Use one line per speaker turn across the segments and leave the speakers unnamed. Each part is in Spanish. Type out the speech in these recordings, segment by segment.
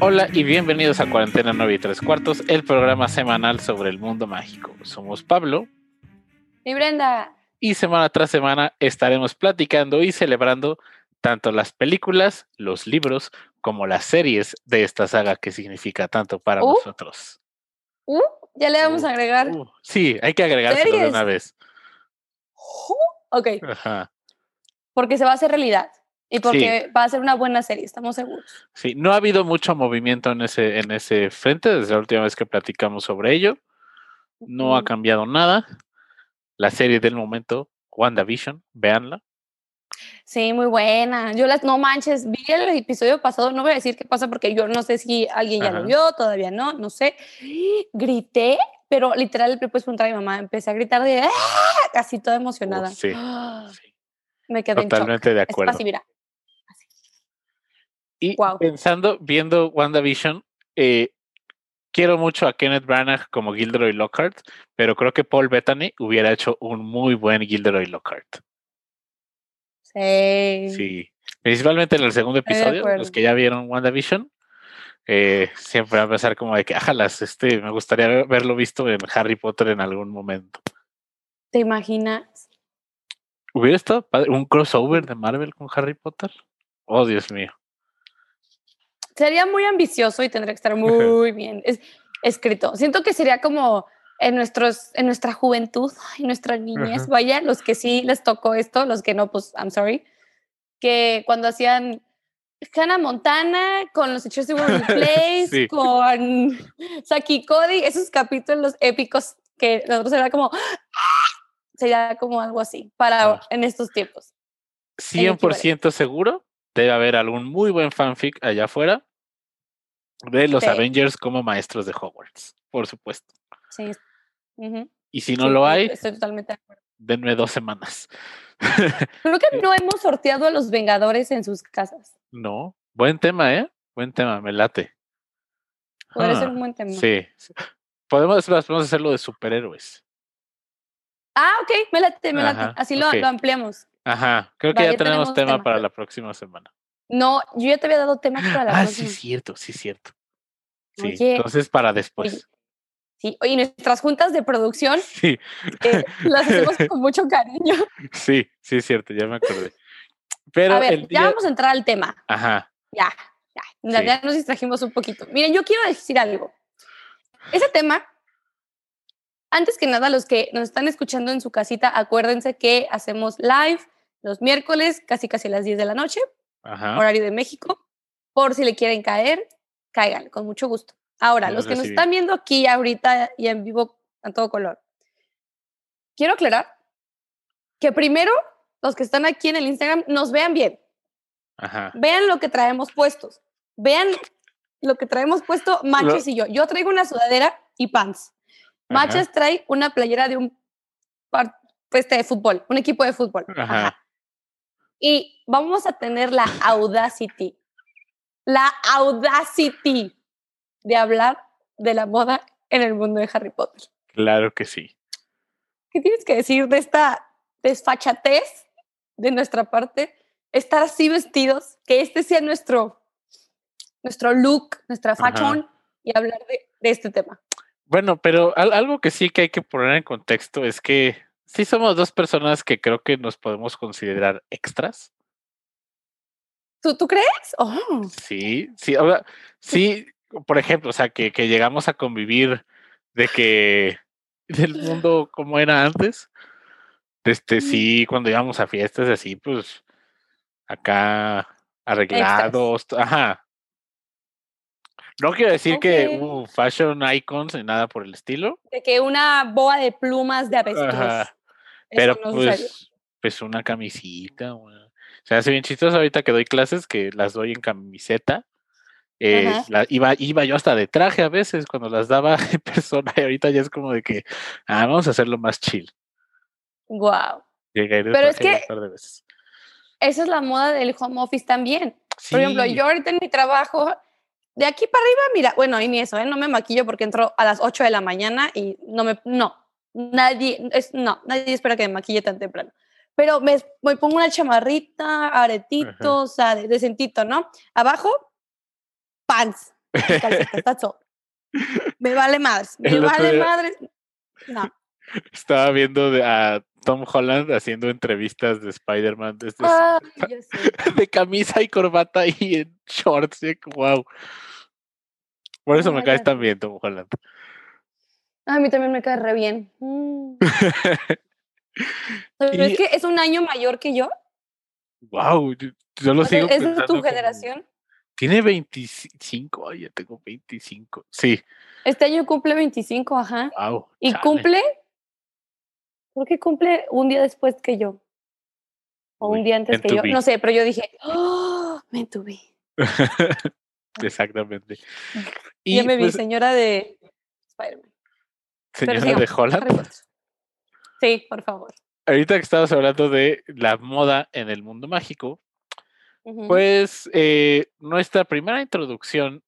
Hola y bienvenidos a Cuarentena 9 y 3 cuartos, el programa semanal sobre el mundo mágico. Somos Pablo.
Y Brenda.
Y semana tras semana estaremos platicando y celebrando tanto las películas, los libros, como las series de esta saga que significa tanto para
Uh.
nosotros.
Uh, ya le vamos
Uh,
a agregar.
Uh, sí, hay que agregárselo de una vez.
Ok,
Ajá.
porque se va a hacer realidad. Y porque va a ser una buena serie, estamos seguros.
Sí, no ha habido mucho movimiento en ese, en ese frente desde la última vez que platicamos sobre ello. No ha cambiado nada. La serie del momento, WandaVision, véanla.
Sí, muy buena. Yo las, no manches, vi el episodio pasado, no voy a decir qué pasa porque yo no sé si alguien ya
Ajá.
lo vio, todavía no, no sé. Grité, pero literal le puedes preguntar a mi mamá, empecé a gritar de ¡Ah! casi toda emocionada.
Uh, sí,
Ah,
Sí,
Me quedé en shock.
totalmente de acuerdo. Y pensando, viendo WandaVision, eh, quiero mucho a Kenneth Branagh como Gilderoy Lockhart, pero creo que Paul Bettany hubiera hecho un muy buen Gilderoy Lockhart.
Sí.
Sí, principalmente en el segundo episodio, los que ya vieron WandaVision, eh, siempre va a pensar como de que, ájalas, este, me gustaría haberlo visto en Harry Potter en algún momento.
¿Te imaginas?
¿Hubiera estado padre un crossover de Marvel con Harry Potter? Oh, Dios mío.
Sería muy ambicioso y tendría que estar muy bien es- escrito. Siento que sería como en, nuestros, en nuestra juventud y nuestra niñez,
Ajá.
vaya, los que sí les tocó esto, los que no, pues, I'm sorry, que cuando hacían Hannah Montana con los hechos de Waverly Place,
Sí.
con Saki Cody, esos capítulos épicos que nosotros era como, sería como algo así para
Ah.
en estos tiempos.
100% seguro debe haber algún muy buen fanfic allá afuera de los
Sí.
Avengers como maestros de Hogwarts, por supuesto.
Sí.
Y si no
Sí,
lo hay,
Estoy totalmente de acuerdo.
denme dos semanas.
Creo que no hemos sorteado a los Vengadores en sus casas.
no, buen tema, ¿eh? Buen tema, me late.
Podría
Ah,
ser un buen tema.
Sí. Podemos, podemos hacerlo de superhéroes.
Ah, ok, me late, me late. Así lo, ampliamos.
Ajá, creo que ya,
ya
tenemos
tenemos
tema,
tema.
para la próxima semana.
No, yo ya te había dado temas para la
ah,
próxima.
sí, cierto, sí, cierto. Sí,
Oye,
entonces para después.
Sí, oye, nuestras juntas de producción
Sí,
eh, las hacemos con mucho cariño.
sí, sí, cierto, ya me acordé. Pero
a ver,
el
ya vamos a entrar al tema.
Ajá,
Ya, ya, ya,
Sí.
ya nos distrajimos un poquito. Miren, yo quiero decir algo. Ese tema, antes que nada, los que nos están escuchando en su casita, acuérdense que hacemos live los miércoles, casi casi a las 10 de la noche,
ajá.
horario de México. Por si le quieren caer, caigan, con mucho gusto. Ahora,
Los
los que nos están viendo aquí ahorita y en vivo a todo color, quiero aclarar que primero los que están aquí en el Instagram nos vean bien,
Ajá.
vean lo que traemos puestos, vean lo que traemos puesto Manches y yo. Yo traigo una sudadera y pants.
Ajá.
Manches trae una playera de un este, de fútbol, un equipo de fútbol.
Ajá.
Ajá. Y vamos a tener la audacity, la audacity de hablar de la moda en el mundo de Harry Potter.
Claro que sí.
¿Qué tienes que decir de esta desfachatez de nuestra parte? Estar así vestidos, que este sea nuestro, nuestro look, nuestra
Ajá.
fashion y hablar de, de este tema.
Bueno, pero al- algo que sí que hay que poner en contexto es que sí somos dos personas que creo que nos podemos considerar extras.
¿Tú, tú crees? Oh,
Sí, sí, ahora, sí, por ejemplo, o sea, que, que llegamos a convivir de que del mundo como era antes. Este, sí, cuando íbamos a fiestas así, pues acá arreglados, ajá. No quiero decir que uh, fashion icons ni nada por el estilo,
de que una boa de plumas de avestruz.
Ajá, pero
no
pues, pues una camisita. una- Se hace bien chistoso ahorita que doy clases, que las doy en camiseta. eh, la- iba, iba yo hasta de traje a veces cuando las daba en persona y ahorita ya es como de que, ah, vamos a hacerlo más chill.
Wow. Pero es que-
par de veces.
Esa es la moda del home office también. Por ejemplo, yo ahorita en mi trabajo, de aquí para arriba, mira, bueno, y ni eso, ¿eh? no me maquillo porque entro a las 8 de la mañana y no me, no, nadie, es, no, nadie espera que me maquille tan temprano. Pero me, me pongo una chamarrita, aretitos, o sea, de- decentito, ¿no? Abajo, pants. calcetas. Me vale más, me
El
vale
día-
madre. No.
Estaba viendo de- a Tom Holland haciendo entrevistas de Spider-Man desde
sé.
de camisa y corbata y en shorts. Wow. Por eso me caes tan bien, Tom Holland.
A mí también me cae re bien. Mm.
Y-
es que es un año mayor que yo.
wow. Yo, yo lo
O sea,
sigo
es de tu
como-
generación.
Tiene 25. Ay, ya tengo 25. Sí.
Este año cumple 25, ajá.
Wow.
Y cumple, creo que cumple un día después que yo. O
Uy,
un día antes que yo. No sé, pero yo dije, ¡Oh! me tuve.
Exactamente.
ya me vi,
pues,
señora de Spider-Man.
Señora
sigamos,
de Holland.
Sí, por favor.
Ahorita que estabas hablando de la moda en el mundo mágico, pues eh, nuestra primera introducción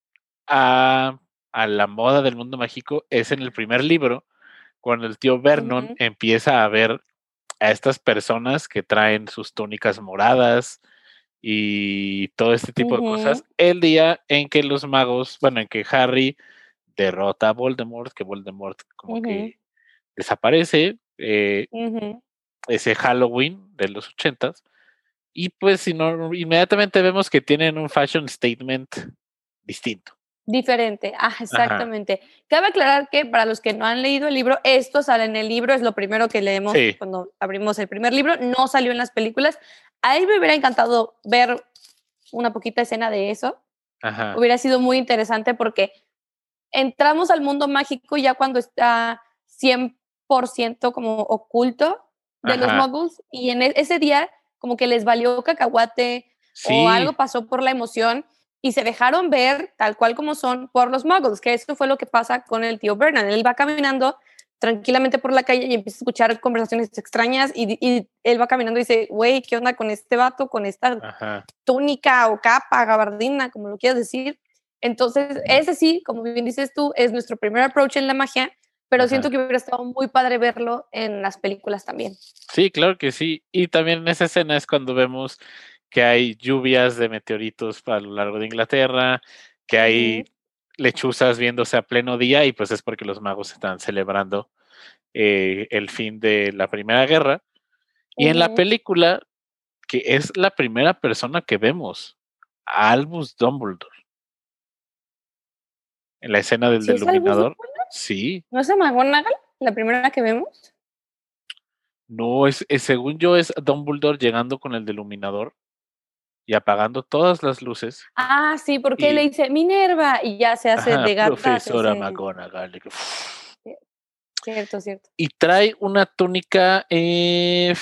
a, a la moda del mundo mágico es en el primer libro, cuando el tío Vernon empieza a ver a estas personas que traen sus túnicas moradas y todo este tipo de cosas, el día en que los magos, bueno, en que Harry derrota a Voldemort, que Voldemort como que desaparece, eh, ese Halloween de los ochentas. Y pues si no, inmediatamente vemos que tienen un fashion statement distinto.
Diferente, ah, exactamente. Cabe aclarar que para los que no han leído el libro, esto sale en el libro, es lo primero que leemos
Sí.
cuando abrimos el primer libro, no salió en las películas. A mí me hubiera encantado ver una poquita escena de eso,
Ajá.
hubiera sido muy interesante porque entramos al mundo mágico ya cuando está 100% como oculto de los muggles y en e- ese día como que les valió cacahuate
Sí,
o algo pasó por la emoción y se dejaron ver tal cual como son por los muggles, que esto fue lo que pasa con el tío Vernon. Él va caminando tranquilamente por la calle y empieza a escuchar conversaciones extrañas y, y él va caminando y dice, güey, ¿qué onda con este vato, con esta
ajá.
túnica o capa, gabardina, como lo quieras decir? Entonces, ese sí, como bien dices tú, es nuestro primer approach en la magia, pero
Ajá.
siento que hubiera estado muy padre verlo en las películas también.
Sí, claro que sí. Y también en esa escena es cuando vemos que hay lluvias de meteoritos a lo largo de Inglaterra, que hay lechuzas viéndose a pleno día y pues es porque los magos están celebrando eh, el fin de la Primera Guerra. Y en la película, que es la primera persona que vemos, a Albus Dumbledore. En la escena del
¿Sí?
Sí,
¿No es a McGonagall la primera que vemos?
no, es, es- según yo es Dumbledore llegando con el Deluminador y apagando todas las luces.
Ah, sí, porque
Y-
le dice Minerva y ya se hace
Ajá,
de gata.
profesora McGonagall.
Cierto, cierto.
Y trae una túnica, eh,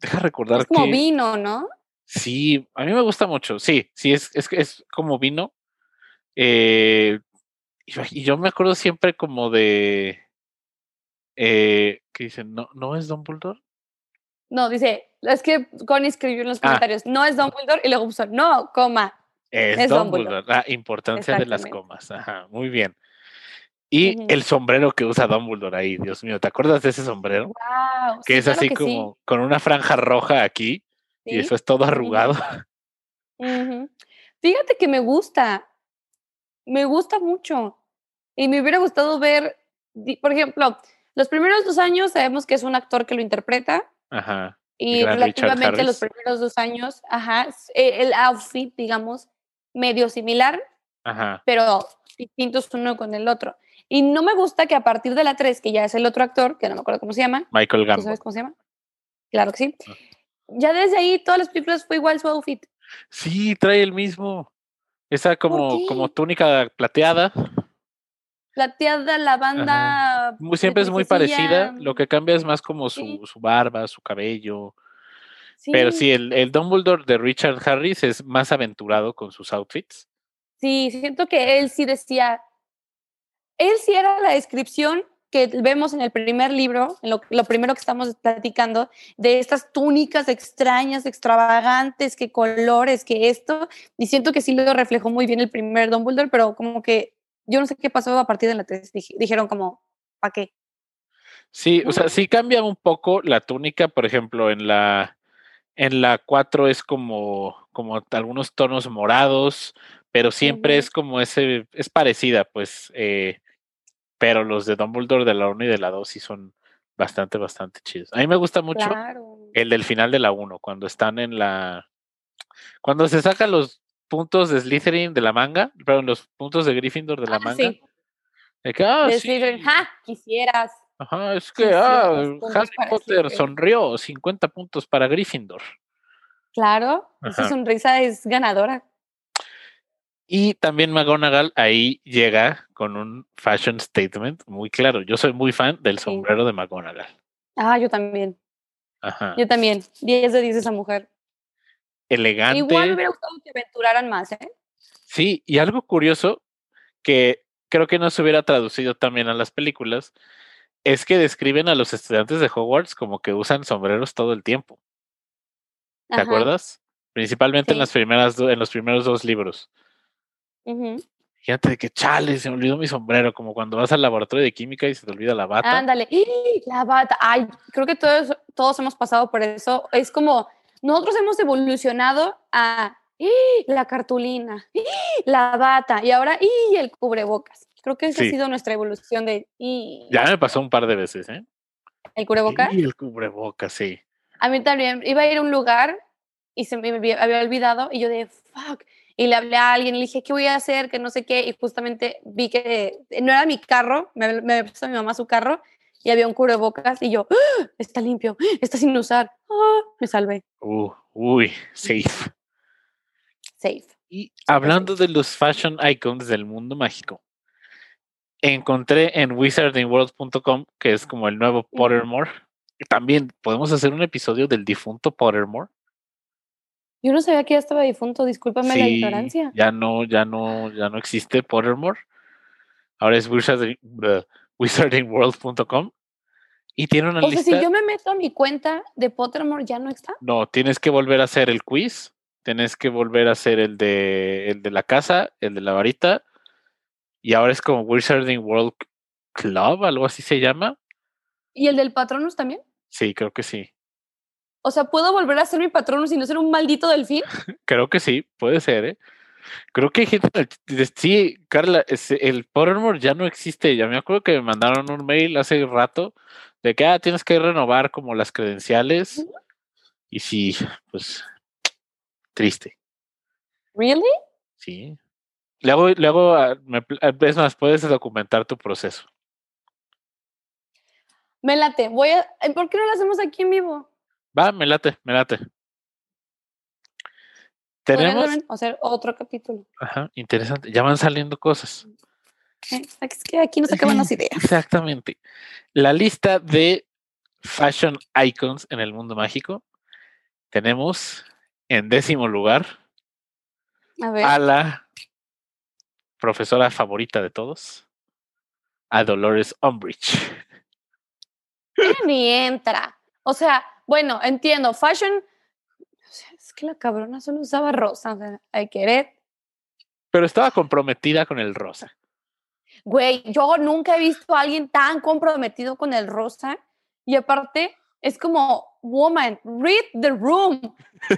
deja recordar
Es como
que
vino, ¿no?
sí, a mí me gusta mucho. Sí, sí, es, es, es como vino. Eh, yo- y yo me acuerdo siempre como de eh, que dicen, no, no es Dumbledore.
No, dice, es que Connie escribió en los
Ah.
comentarios, no es Dumbledore, y luego puso, no, coma.
Es,
Es
Dumbledore.
Dumbledore.
Ah, importancia de las comas. Ajá, muy bien. Y el sombrero que usa Dumbledore ahí, Dios mío, ¿te acuerdas de ese sombrero?
Wow.
Que es así como con una franja roja aquí y eso es todo arrugado.
Fíjate que me gusta, me gusta mucho. Y me hubiera gustado ver, por ejemplo, los primeros dos años sabemos que es un actor que lo interpreta
Ajá.
y
gran
relativamente los primeros dos años, ajá, eh, el outfit, digamos, medio similar,
Ajá.
pero distintos uno con el otro. Y no me gusta que a partir de la 3, que ya es el otro actor, que no me acuerdo cómo se llama,
Michael
¿tú
Gambon.
sabes cómo se llama? Claro que sí.
Ah.
Ya desde ahí todas las películas fue igual su outfit.
Sí, trae el mismo. Esa como, como túnica plateada.
Plateada, la banda.
Siempre es muy parecida. Lo que cambia es más como su,
Sí.
su barba, su cabello. Pero sí, el, el Dumbledore de Richard Harris es más aventurado con sus outfits.
Sí, siento que él sí decía. Él sí era la descripción que vemos en el primer libro, en lo, lo primero que estamos platicando, de estas túnicas extrañas, extravagantes, que colores, que esto. Y siento que sí lo reflejó muy bien el primer Dumbledore, pero como que yo no sé qué pasó a partir de la 3. dijeron como, ¿para qué?
Sí, o sea, sí cambia un poco la túnica, por ejemplo, en la en la 4 es como como algunos tonos morados, pero siempre es como ese, es parecida, pues, eh, pero los de Dumbledore de la 1 y de la 2 sí son bastante, bastante chidos. A mí me gusta mucho
Claro.
el del final de la 1, cuando están en la... Cuando se sacan los puntos de Slytherin de la manga, perdón, los puntos de Gryffindor de la
Ah,
manga.
sí.
De que, ah,
De
sí,
Slytherin. ¡Ja! Quisieras.
Ajá, es que, ah, Harry Potter
Slytherin.
sonrió, 50 puntos para Gryffindor.
Claro. Esa
Ajá.
sonrisa es ganadora.
Y también McGonagall ahí llega con un fashion statement muy claro. Yo soy muy fan del
Sí.
sombrero de McGonagall.
Ah, yo también.
Ajá.
Yo también. 10 de 10 esa mujer.
Elegante.
Igual me hubiera gustado que aventuraran más, ¿eh?
Sí, y algo curioso que creo que no se hubiera traducido también a las películas es que describen a los estudiantes de Hogwarts como que usan sombreros todo el tiempo. ¿Te
Ajá.
acuerdas? Principalmente en
Sí.
las primeras en los primeros dos libros.
Ujú.
Fíjate de que chale, se me olvidó mi sombrero, como cuando vas al laboratorio de química y se te olvida la bata.
Ándale. La bata. Ay, creo que todos, todos hemos pasado por eso. Es como, nosotros hemos evolucionado a la cartulina, la bata y ahora el cubrebocas. Creo que esa
Sí.
ha sido nuestra evolución de.
Ya me pasó un par de veces, ¿eh?
el cubrebocas.
Y el cubrebocas, sí.
A mí también iba a ir a un lugar y se me había había olvidado y yo de fuck. Y le hablé a alguien y le dije, ¿qué voy a hacer? Que no sé qué. Y justamente vi que no era mi carro, me, me prestó mi mamá su carro y había un cubrebocas y yo, ¡Ah! está limpio, está sin usar. ¡Ah! Me salvé.
Uh, uy, safe.
Safe.
Y hablando de los fashion icons del mundo mágico, encontré en wizardingworld.com, que es como el nuevo. Pottermore. y También podemos hacer un episodio del difunto Pottermore.
Yo no sabía que ya estaba difunto, discúlpame la ignorancia.
Ya no, ya no, ya no existe Pottermore. Ahora es wizarding, wizardingworld.com. Y tiene una
O sea,
lista.
si yo me meto a mi cuenta de Pottermore, ¿ya no está?
No, tienes que volver a hacer el quiz. Tienes que volver a hacer el de el de la casa, el de la varita. Y ahora es como Wizarding World Club, algo así se llama.
¿Y el del Patronus también?
Sí, creo que sí.
O sea, ¿puedo volver a ser mi Patronus y no ser un maldito delfín?
Creo que sí, puede ser, ¿eh? Creo que hay gente. Sí, Carla, el Pottermore ya no existe. Ya me acuerdo que me mandaron un mail hace rato de que ah, tienes que renovar como las credenciales. Y sí, pues triste.
¿Really?
Sí. Luego, luego me pl- ah, es más, puedes documentar tu proceso.
Me late. Voy a... eh, ¿Por qué no lo hacemos aquí en vivo?
Va, me late, me late. Tenemos,
hacer otro capítulo.
ajá, interesante, ya van saliendo cosas.
Eh, Es que aquí nos acaban las ideas.
Exactamente. La lista de fashion icons en el mundo mágico. Tenemos en décimo lugar
A ver.
a la profesora favorita de todos, a Dolores Umbridge.
ni entra. O sea, bueno, entiendo. Fashion. Es que la cabrona solo usaba rosa. O sea, hay que ver.
Pero estaba comprometida con el rosa.
Güey, yo nunca he visto a alguien tan comprometido con el rosa. Y aparte, es como, woman, read the room.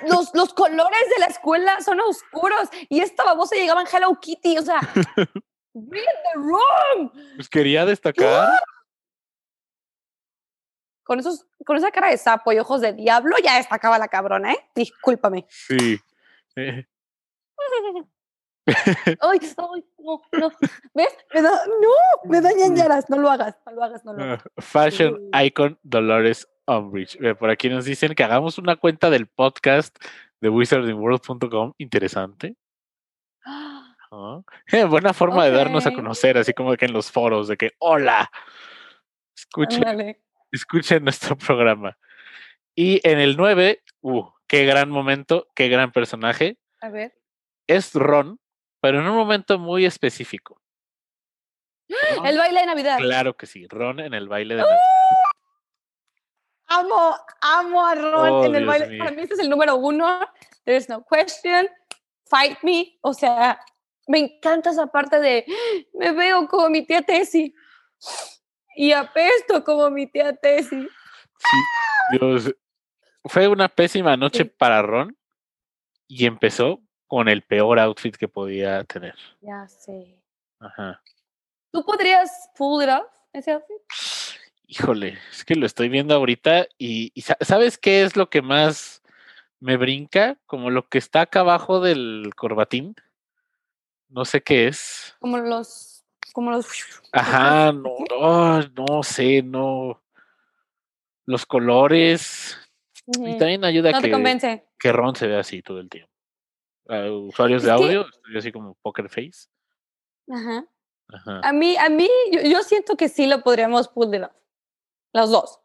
Los, los colores de la escuela son oscuros. Y esta babosa llegaba en Hello Kitty. O sea, read the room.
Pues quería destacar.
Con, esos, con esa cara de sapo y ojos de diablo, ya destacaba la cabrona, ¿eh? Discúlpame.
Sí. Eh,
Ay, ay, no, no. ¿Ves? Me da, no, me dañan yaras. No lo hagas, no lo hagas, no lo hagas.
Fashion. Icon Dolores Umbridge. Por aquí nos dicen que hagamos una cuenta del podcast de wizardingworld.com. Interesante. Ah, eh, Buena forma de darnos a conocer, así como que en los foros, de que hola. Escuchen,
Ándale.
Escuchen nuestro programa. Y en el 9, uh, qué gran momento, qué gran personaje.
A ver.
Es Ron, pero en un momento muy específico. Ron,
El baile de Navidad.
claro que sí, Ron en el baile de
¡Ah!
Navidad.
Amo, amo a Ron
Oh,
en el
Dios
baile.
mío.
Para mí este es el número uno. There's no question. Fight me. O sea, me encanta esa parte de me veo como mi tía Tessie. Y apesto como mi tía Tessie.
Sí, Dios. Fue una pésima noche
Sí.
para Ron y empezó con el peor outfit que podía tener.
Ya sé.
Ajá.
¿Tú podrías pull it off ese outfit?
Híjole, es que lo estoy viendo ahorita y, y sa- ¿sabes qué es lo que más me brinca? Como lo que está acá abajo del corbatín. No sé qué es.
Como los, como los.
Ajá, no, no, no sé, no. Los colores. Y también ayuda a
No
que, que Ron se vea así todo el tiempo. A usuarios de
Es
audio, así como poker face.
Ajá.
Ajá,
A mí, a mí, yo, yo siento que sí lo podríamos pull it off. Los dos,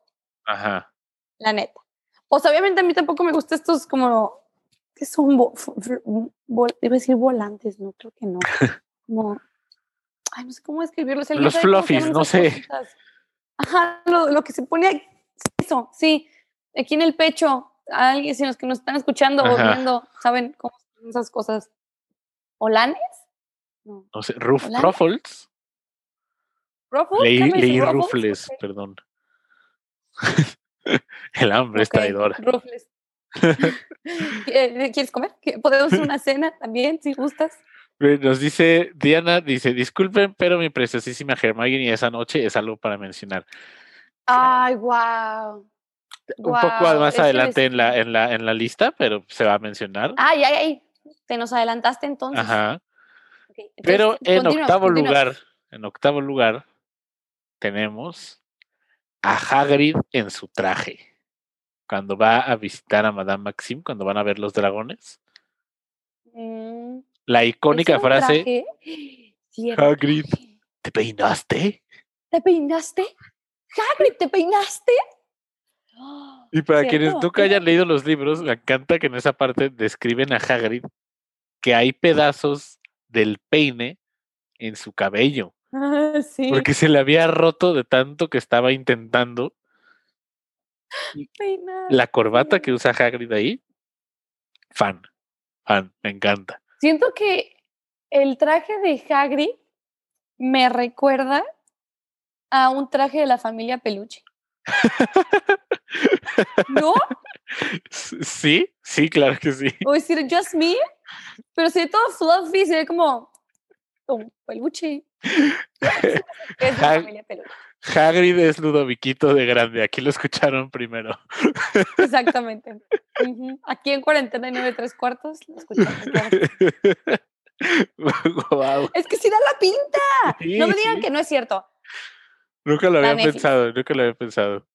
ajá.
la neta. O sea, obviamente a mí tampoco me gustan estos como. que son? iba a decir volantes, no, creo que no. Como. Ay, no sé cómo escribirlos. ¿Alguien
Los fluffies, no sé.
cositas? Ajá, lo, lo que se pone. Eso, sí. Aquí en el pecho. Alguien, si los que nos están escuchando o viendo, ¿saben cómo son esas cosas? ¿Olanes? No.
No sé,
Hola.
ruffles.
¿Ruffles?
Leí, leí
ruffles?
perdón. El hambre es
Ok,
traidora.
Ruffles. ¿Qué- ¿Quieres comer? ¿Qué- ¿Podemos hacer una cena también, si gustas?
Nos dice Diana, dice, disculpen, pero mi preciosísima Hermione esa noche es algo para mencionar.
Ay, wow.
Un poco más adelante en la, en, la, en la lista, pero se va a mencionar.
Ay, ay, ay. Te nos adelantaste entonces.
Ajá.
Entonces,
Pero en octavo lugar, en octavo lugar, tenemos a Hagrid en su traje. Cuando va a visitar a Madame Maxim, cuando van a ver los dragones.
Mm,
La icónica
¿ese era un
frase,
traje? Sí,
Hagrid.
traje.
¿te peinaste?
¿Te peinaste? Hagrid, ¿te peinaste?
Y para quienes nunca hayan leído los libros, me encanta que en esa parte describen a Hagrid que hay pedazos del peine en su cabello,
Ah, sí.
porque se le había roto de tanto que estaba intentando.
peinar.
La corbata que usa Hagrid ahí, fan, fan, me encanta.
Siento que el traje de Hagrid me recuerda a un traje de la familia Peluche. ¿No?
Sí, sí, claro que sí.
O decir Just Me, pero se ve todo fluffy, se ve como, como peluche. Es de la familia Peluche.
Hagrid es Ludoviquito de grande, aquí lo escucharon primero.
Exactamente. Ujú. Aquí en cuarentena y nueve tres cuartos, lo claro.
Guau.
Es que sí da la pinta. No me digan
sí.
que no es cierto.
Nunca lo
La
había pensado, nunca lo había pensado.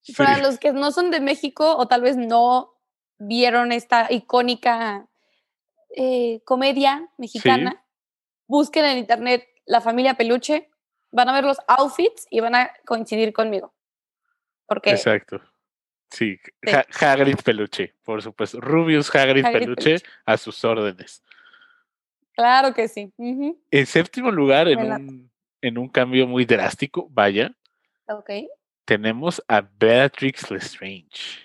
Sí.
Para los que no son de México o tal vez no vieron esta icónica eh, comedia mexicana, busquen en internet La familia Peluche, van a ver los outfits y van a coincidir conmigo. Porque
Exacto. Sí,
Sí.
Ha- Hagrid Peluche, por supuesto. Rubius Hagrid,
Hagrid
Peluche,
Peluche.
a sus órdenes.
claro que sí.
En séptimo lugar, en un, en un cambio muy drástico, vaya,
Ok.
tenemos a Beatrix Lestrange.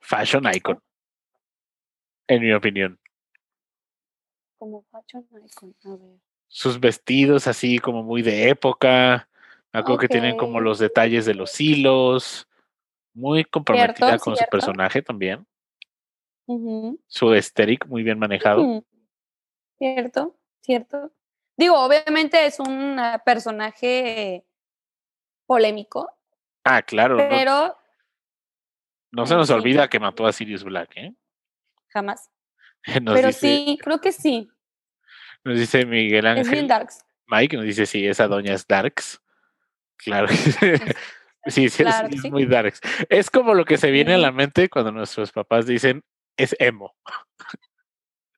Fashion icon, en mi opinión.
Como fashion icon. A ver.
Sus vestidos así como muy de época. Me acuerdo que tienen como los detalles de los hilos. Muy comprometida con su personaje también. Su aesthetic muy bien manejado.
Cierto, cierto. Digo, obviamente es un ah, personaje polémico,
Ah, claro. no-
pero
No, se nos olvida que mató a Sirius Black, ¿eh?
jamás.
Nos,
pero
dice,
sí, creo que sí.
Nos dice Miguel
Es bien
Ángel.
darks.
Mike nos dice, sí, esa doña es Darks. Claro. sí, sí,
Claro
es, es muy Darks. Es como lo que se viene a la mente cuando nuestros papás dicen, es emo.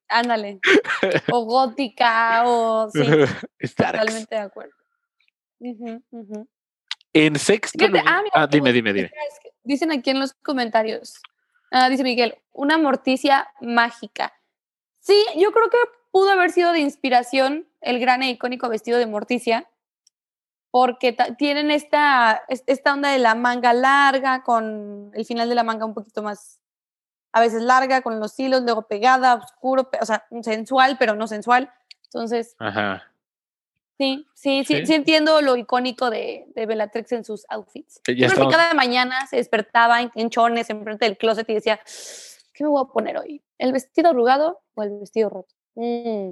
Ándale. O gótica, o sí,
es Darks.
totalmente de acuerdo. Ujú.
En sexto
Fíjate,
lugar-
ah, mira,
ah, dime, dime, dime.
es Dicen aquí en los comentarios. ah, dice Miguel, una morticia mágica. Sí, yo creo que pudo haber sido de inspiración el gran e icónico vestido de Morticia, porque tienen esta, es- esta onda de la manga larga, con el final de la manga un poquito más, a veces larga, con los hilos, luego pegada, oscuro, o sea, sensual, pero no sensual. Entonces,
Ajá.
Sí, sí, sí,
Sí.
sí entiendo lo icónico de, de Bellatrix en sus outfits.
Ya
Yo creo que cada mañana se despertaba en, en chones enfrente del closet y decía, ¿qué me voy a poner hoy? ¿El vestido arrugado o el vestido roto? Mm,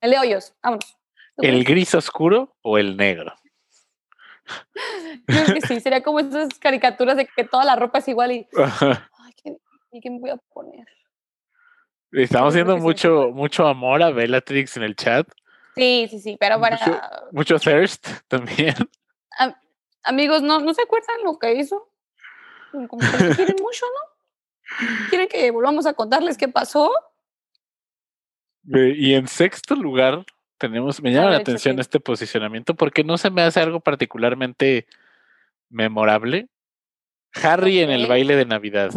El de hoyos, vámonos. ¿Tú
¿El gris oscuro o el negro?
Creo que sí, sería como esas caricaturas de que toda la ropa es igual y, ay, ¿qué, ¿y qué me voy a poner?
Estamos
sí.
mucho, mucho amor a Bellatrix en el chat.
Sí, sí, sí, pero para
Mucho- Mucho thirst también.
amigos, ¿no, ¿no se acuerdan lo que hizo? Como que quieren mucho, ¿no? ¿Quieren que volvamos a contarles qué pasó?
Y en sexto lugar tenemos, me llama la
ver,
atención este posicionamiento porque no se me hace algo particularmente memorable. Harry en el baile de Navidad.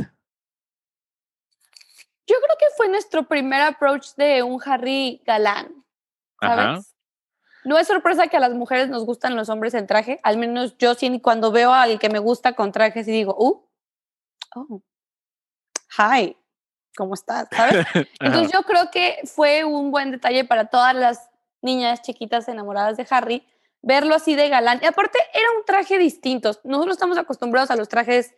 Yo creo que fue nuestro primer approach de un Harry galán, ¿sabes?
Ajá.
No es sorpresa que a las mujeres nos gustan los hombres en traje, al menos yo sí cuando veo al que me gusta con traje sí digo, uh, oh, hi, ¿cómo estás? ¿Sabes? Entonces yo creo que fue un buen detalle para todas las niñas chiquitas enamoradas de Harry verlo así de galán. Y aparte era un traje distinto. Nosotros estamos acostumbrados a los trajes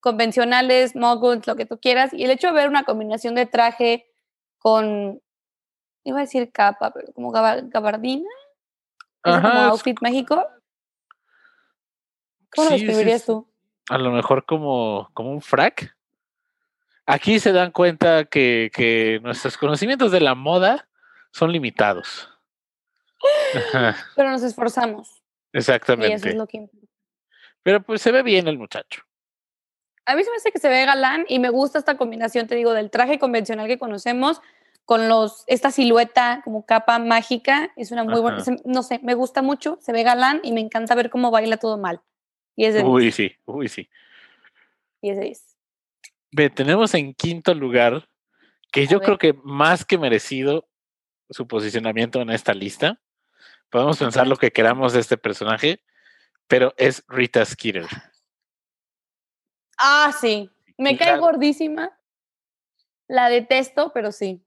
convencionales, muggles, lo que tú quieras, y el hecho de ver una combinación de traje con, iba a decir capa, pero como gaba- gabardina, como
Ajá, es
outfit mágico. ¿Cómo lo
sí,
describirías
sí.
tú?
a lo mejor como, como un frac. Aquí se dan cuenta que, que nuestros conocimientos de la moda son limitados.
Pero nos esforzamos. Y eso
exactamente.
es lo que importa.
Pero pues se ve bien el muchacho.
A mí se me hace que se ve galán y me gusta esta combinación, te digo, del traje convencional que conocemos con los esta silueta como capa mágica. Es una muy buena,
Ajá.
se- no sé, me gusta mucho, se ve galán y me encanta ver cómo baila todo mal. Y es de 10,
Uy, sí, uy, sí.
y es de 10.
Ve, tenemos en quinto lugar, que yo creo que más que merecido su posicionamiento en esta lista. Podemos pensar lo que queramos de este personaje, pero es Rita Skeeter.
Ah, sí. Me cae gordísima. La detesto, pero sí.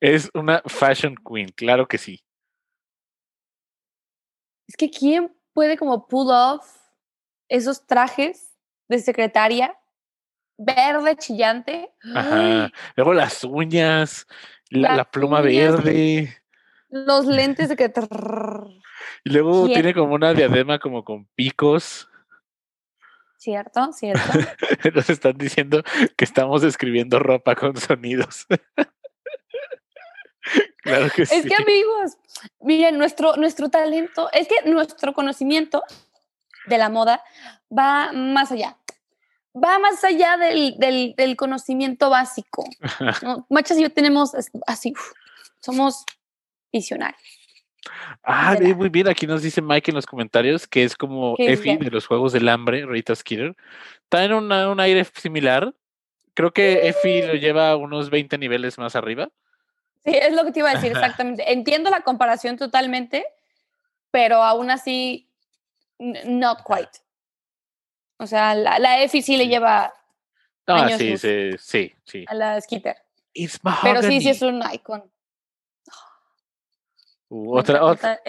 Es una fashion queen, claro que sí.
Es que ¿quién puede como pull off esos trajes de secretaria verde chillante?
Ajá. Luego las uñas, la, pluma
uñas.
verde.
los lentes de que...
Y luego
¿Quién?
tiene como una diadema como con picos.
¿Cierto? ¿Cierto?
Nos están diciendo que estamos escribiendo ropa con sonidos. claro que sí.
Es que amigos, miren, nuestro, nuestro talento, es que nuestro conocimiento de la moda va más allá. Va más allá del, del, del conocimiento básico. ¿no? Machas y yo tenemos así, uf, somos visionarios.
Ah,
de
muy bien. Aquí nos dice Mike en los comentarios que es como
¿Qué
Effie de los Juegos del Hambre, Rita Skeeter. Está en una- un aire similar. Creo que Effie lo lleva unos 20 niveles más arriba.
Sí, es lo que te iba a decir, exactamente. Entiendo la comparación totalmente, pero aún así, not quite. O sea, la, la EFI sí le
Sí.
lleva
No,
Años
sí, sí, sí, sí.
a la Skitter. Pero sí, sí es un icon.
Uh, otra, otra,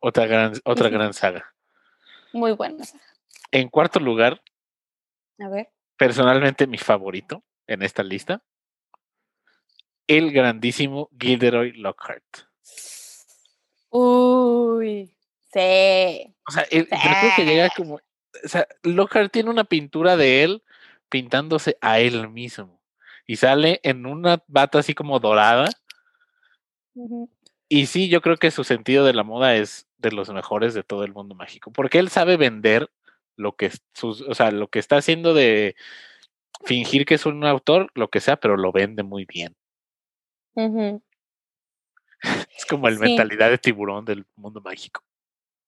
otra gran, otra gran saga.
Muy buena.
En cuarto lugar,
A ver.
personalmente mi favorito en esta lista, el grandísimo Gilderoy Lockhart.
Uy. Sí.
O sea, él- yo creo que llega como. O sea, Lockhart tiene una pintura de él pintándose a él mismo. Y sale en una bata así como dorada. Y sí, yo creo que su sentido de la moda es de los mejores de todo el mundo mágico. Porque él sabe vender lo que, sus, o sea, lo que está haciendo de fingir que es un autor, lo que sea, pero lo vende muy bien. Es como el
Sí.
mentalidad de tiburón del mundo mágico.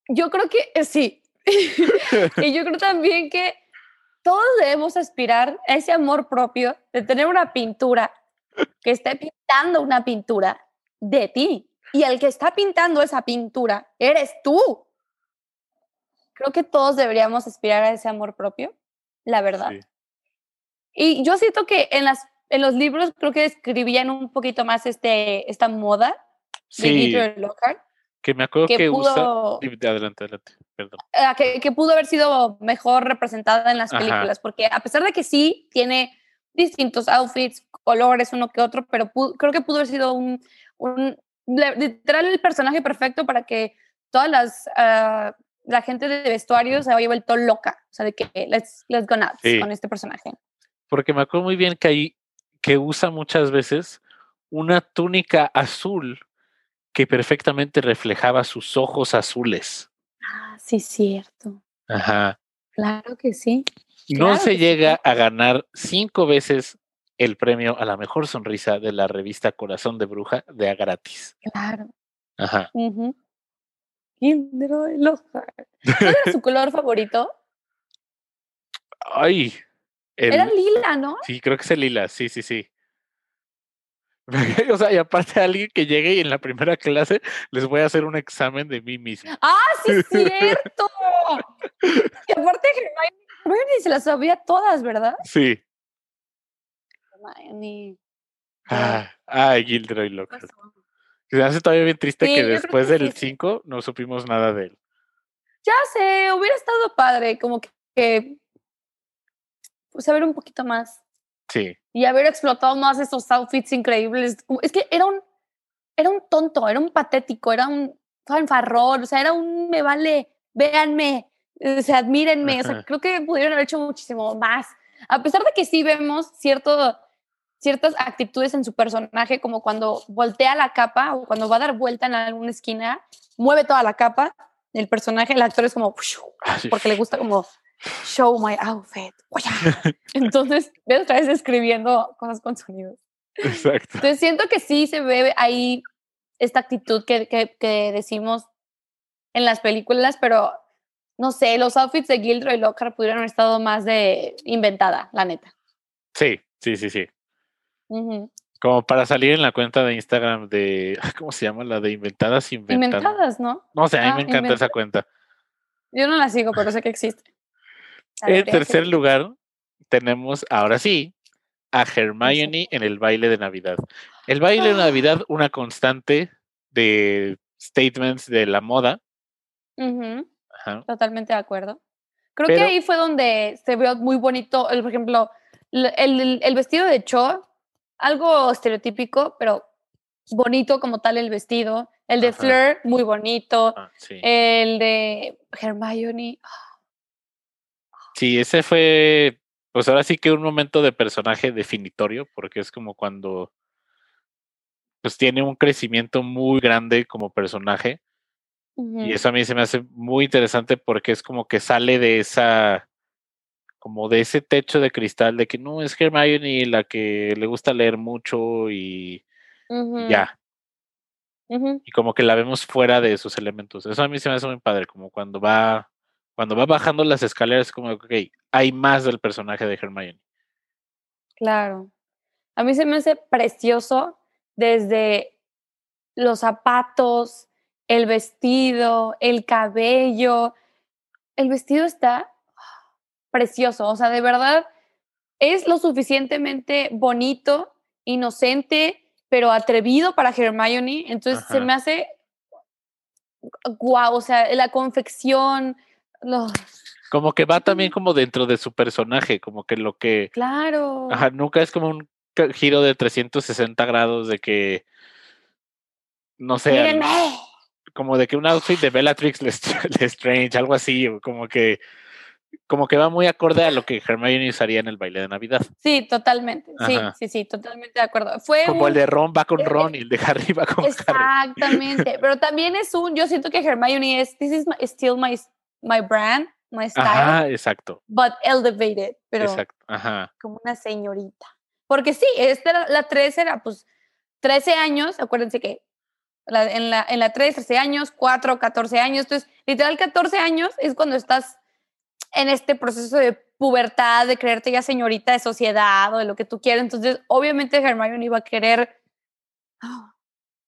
Yo creo que eh, sí. y yo creo también que todos debemos aspirar a ese amor propio de tener una pintura que esté pintando una pintura de ti. Y el que está pintando esa pintura eres tú. Creo que todos deberíamos aspirar a ese amor propio, la verdad.
Sí.
Y yo siento que en, las, en los libros creo que describían un poquito más este, esta moda de
Sí,
Peter Lockhart,
que me acuerdo que,
que
usa.
pudo,
Dime, Adelante, adelante, perdón.
ah, que, que pudo haber sido mejor representada en las
Ajá.
películas, porque a pesar de que sí tiene distintos outfits, colores, uno que otro, pero creo que pudo haber sido un, un, literal el personaje perfecto para que todas las, uh, la gente de vestuario se haya vuelto loca, o sea, de que let's, let's go nuts con este personaje.
Porque me acuerdo muy bien que ahí, que usa muchas veces una túnica azul que perfectamente reflejaba sus ojos azules.
Ah, sí, cierto.
Ajá.
Claro que sí.
No se llega a ganar cinco veces el premio a la mejor sonrisa de la revista Corazón de Bruja de a gratis.
Claro.
Ajá.
Uh ¿Cuál era su color favorito?
Ay.
era lila, ¿no?
Sí, creo que es el lila, sí, sí, sí. o sea, y aparte alguien que llegue y en la primera clase les voy a hacer un examen de mí mismo.
¡Ah, sí es cierto! y aparte Hermione se las sabía todas, ¿verdad?
Sí.
Hermione.
Ah, ay, Gilderoy Lockhart. Se hace todavía bien triste que después del 5 no supimos nada de él.
Ya sé, hubiera estado padre, como que, pues, saber un poquito más.
Sí.
Y haber explotado más esos outfits increíbles. Es que era un, era un tonto, era un patético, era un fanfarrón, o sea, era un me vale, véanme, o sea, admírenme. O sea, creo que pudieron haber hecho muchísimo más. A pesar de que sí vemos cierto, ciertas actitudes en su personaje, como cuando voltea la capa o cuando va a dar vuelta en alguna esquina, mueve toda la capa del personaje, el actor es como, porque le gusta como show my outfit. Entonces, ves otra vez escribiendo cosas con sonidos.
Exacto.
Entonces, siento que sí se ve ahí esta actitud que, que, que decimos en las películas, pero no sé, los outfits de Gilroy Lockhart pudieron haber estado más de inventada, la neta.
Sí, sí, sí, sí. Como para salir en la cuenta de Instagram de, ¿cómo se llama? La de inventadas inventadas.
Inventadas, ¿no?
No sé, a mí ah, me encanta esa cuenta.
Yo no la sigo, pero sé que existe.
En tercer lugar, tenemos ahora sí a Hermione en el baile de Navidad. El baile de ¡Ah! Navidad, una constante de statements de la moda.
Totalmente de acuerdo. Creo que ahí fue donde se vio muy bonito, por ejemplo, el, el vestido de Cho algo estereotípico, pero bonito como tal el vestido. El de Fleur, muy bonito. Ah, el de Hermione. Ah.
Sí, ese fue, pues ahora sí que un momento de personaje definitorio, porque es como cuando pues tiene un crecimiento muy grande como personaje. Y eso a mí se me hace muy interesante porque es como que sale de esa como de ese techo de cristal de que no es Hermione la que le gusta leer mucho y, ya. Y como que la vemos fuera de sus elementos. Eso a mí se me hace muy padre, como cuando va, cuando va bajando las escaleras, como, ok, hay más del personaje de Hermione.
Claro. A mí se me hace precioso desde los zapatos, el vestido, el cabello. El vestido está precioso, o sea, de verdad es lo suficientemente bonito, inocente, pero atrevido para Hermione, entonces se me hace guau, o sea, la confección, los...
Como que va también como dentro de su personaje, como que lo que...
Claro.
Ajá, nunca es como un giro de 360 grados de que... No sé. Como de que un outfit de Bellatrix Lestrange, algo así, como que como que va muy acorde a lo que Hermione usaría en el baile de Navidad.
Sí, totalmente. Sí, sí, sí, totalmente de acuerdo. Fue
como el de Ron va con Ron y el de Harry va con
Harry. Exactamente. Pero también es un, yo siento que Hermione es, this is still my, my brand, my style.
Ajá, exacto.
But elevated, pero
exacto. Ajá.
como una señorita. Porque sí, esta la 13 era pues 13 años, acuérdense que en, la, en la 3, 13 años, 4, 14 años, entonces literal 14 años es cuando estás en este proceso de pubertad, de creerte ya señorita de sociedad o de lo que tú quieras. Entonces, obviamente Hermione iba a querer,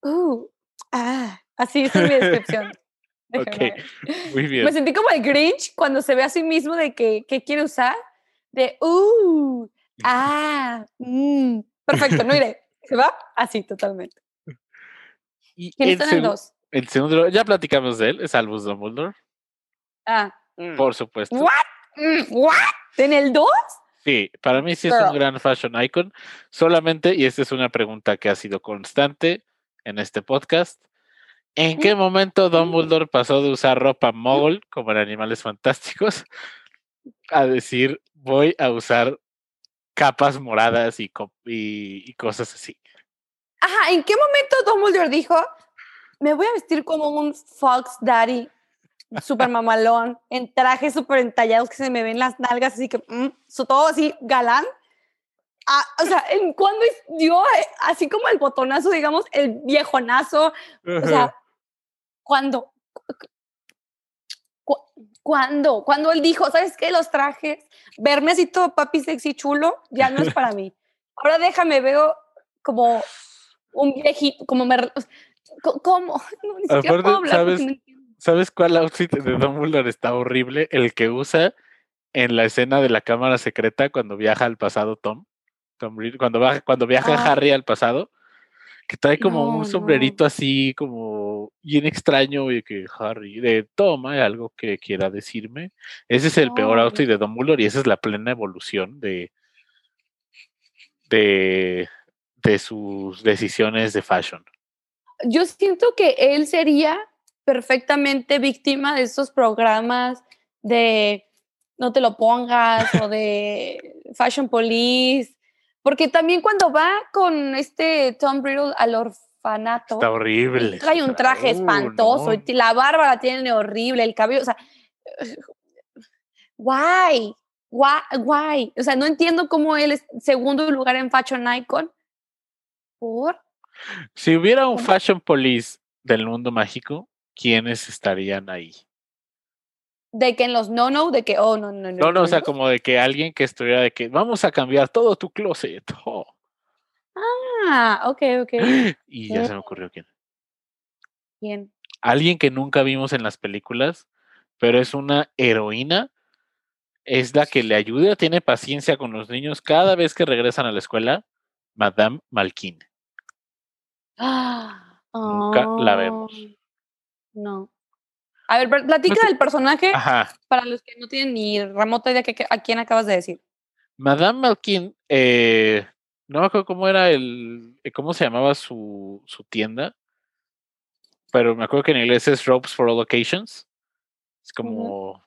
oh, ah, así es mi descripción.
Ok, muy bien.
Me sentí como el Grinch cuando se ve a sí mismo de que, ¿qué quiere usar? De, uh, ah, mm, perfecto, no iré. ¿Se va? Así, totalmente.
¿Y ¿Quién está en el 2? El segundo, ya platicamos de él, es Albus Dumbledore.
Ah,
Mm. Por supuesto.
¿What? Mm, ¿What? ¿En el 2?
Sí, para mí sí es un gran fashion icon. Solamente, y esta es una pregunta que ha sido constante en este podcast, ¿en qué momento Dumbledore pasó de usar ropa mogul como en Animales Fantásticos a decir voy a usar capas moradas y, y, cosas así?
Ajá, ¿en qué momento Dumbledore dijo me voy a vestir como un Fox Daddy súper mamalón, en trajes súper entallados que se me ven las nalgas, así que mm, todo así galán. Ah, o sea, ¿en cuándo dio eh, así como el botonazo, digamos, el viejonazo? O sea, ¿cuándo? ¿Cuándo? Cuando él dijo, ¿sabes qué? Los trajes, verme así todo papi sexy chulo, ya no es para mí. Ahora déjame, veo como un viejito, como me... ¿Cómo? No, ni siquiera puedo hablar
¿sabes? ¿Sabes cuál outfit de Dumbledore está horrible? El que usa en la escena de la cámara secreta cuando viaja al pasado Tom. cuando, va, cuando viaja ah. Harry al pasado, que trae como un sombrerito así como bien extraño y que Harry de toma algo que quiera decirme. Ese es el peor outfit de Dumbledore y esa es la plena evolución de, de, de sus decisiones de fashion.
Yo siento que él sería perfectamente víctima de estos programas de no te lo pongas o de Fashion Police, porque también cuando va con este Tom Riddle al orfanato,
está horrible.
Trae un traje espantoso, y la barba la tiene horrible, el cabello, o sea, guay, guay, guay. O sea, no entiendo cómo él es segundo lugar en Fashion Icon. ¿Por?
Si hubiera un Fashion Police del mundo mágico, ¿quiénes estarían ahí?
De que en los no, no, de que, oh, no, no, no.
No, no, o sea, como de que alguien que estuviera de que vamos a cambiar todo tu closet. Oh.
Ah, ok, ok.
Y ya se me ocurrió quién.
¿Quién?
Alguien que nunca vimos en las películas, pero es una heroína. Es la que le ayuda, tiene paciencia con los niños cada vez que regresan a la escuela. Madame Malkin.
Ah,
nunca la vemos.
No. A ver, platica del personaje para los que no tienen ni remota idea que, a quién acabas de decir.
Madame Malkin, eh, no me acuerdo cómo era el, eh, cómo se llamaba su, su tienda, pero me acuerdo que en inglés es Ropes for All Occasions. Es como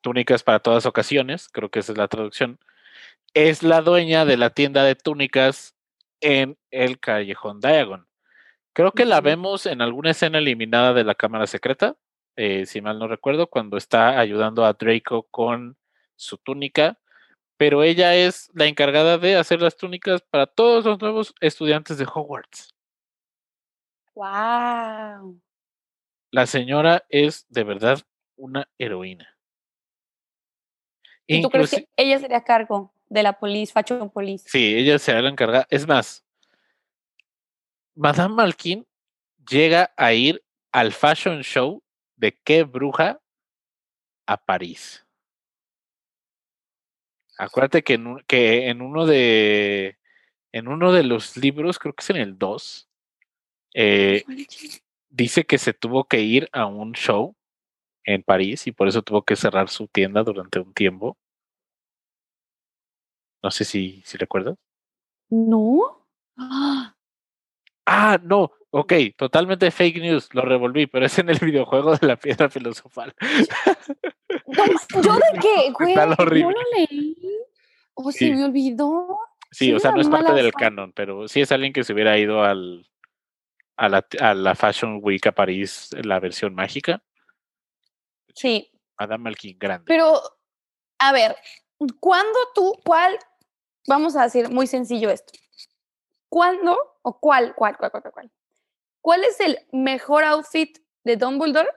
túnicas para todas ocasiones, creo que esa es la traducción. Es la dueña de la tienda de túnicas en el Callejón Diagon. Creo que la vemos en alguna escena eliminada de la cámara secreta, eh, si mal no recuerdo, cuando está ayudando a Draco con su túnica, pero ella es la encargada de hacer las túnicas para todos los nuevos estudiantes de Hogwarts.
Wow.
La señora es de verdad una heroína.
¿Y tú crees que ella sería a cargo de la police, Fashion Police?
Sí, ella será la encargada. Es más, Madame Malkin llega a ir al fashion show de qué bruja a París. Acuérdate que en, que en uno de en uno de los libros, creo que es en el 2, eh, dice que se tuvo que ir a un show en París y por eso tuvo que cerrar su tienda durante un tiempo. No sé si, si recuerdas.
No. ¡Ah!
No, ok, totalmente fake news, lo revolví, pero es en el videojuego de la piedra filosofal.
¿Yo de qué, güey? Está horrible. lo leí. O se me olvidó.
Sí, o sea, no es parte del canon, pero sí es alguien que se hubiera ido al, a, la, a la Fashion Week a París, la versión mágica.
Sí.
Adam Malkin, grande.
Pero, a ver, ¿cuándo tú, cuál, vamos a decir muy sencillo esto, ¿cuándo o cuál, cuál, cuál, cuál, cuál? ¿Cuál es el mejor outfit de Dumbledore?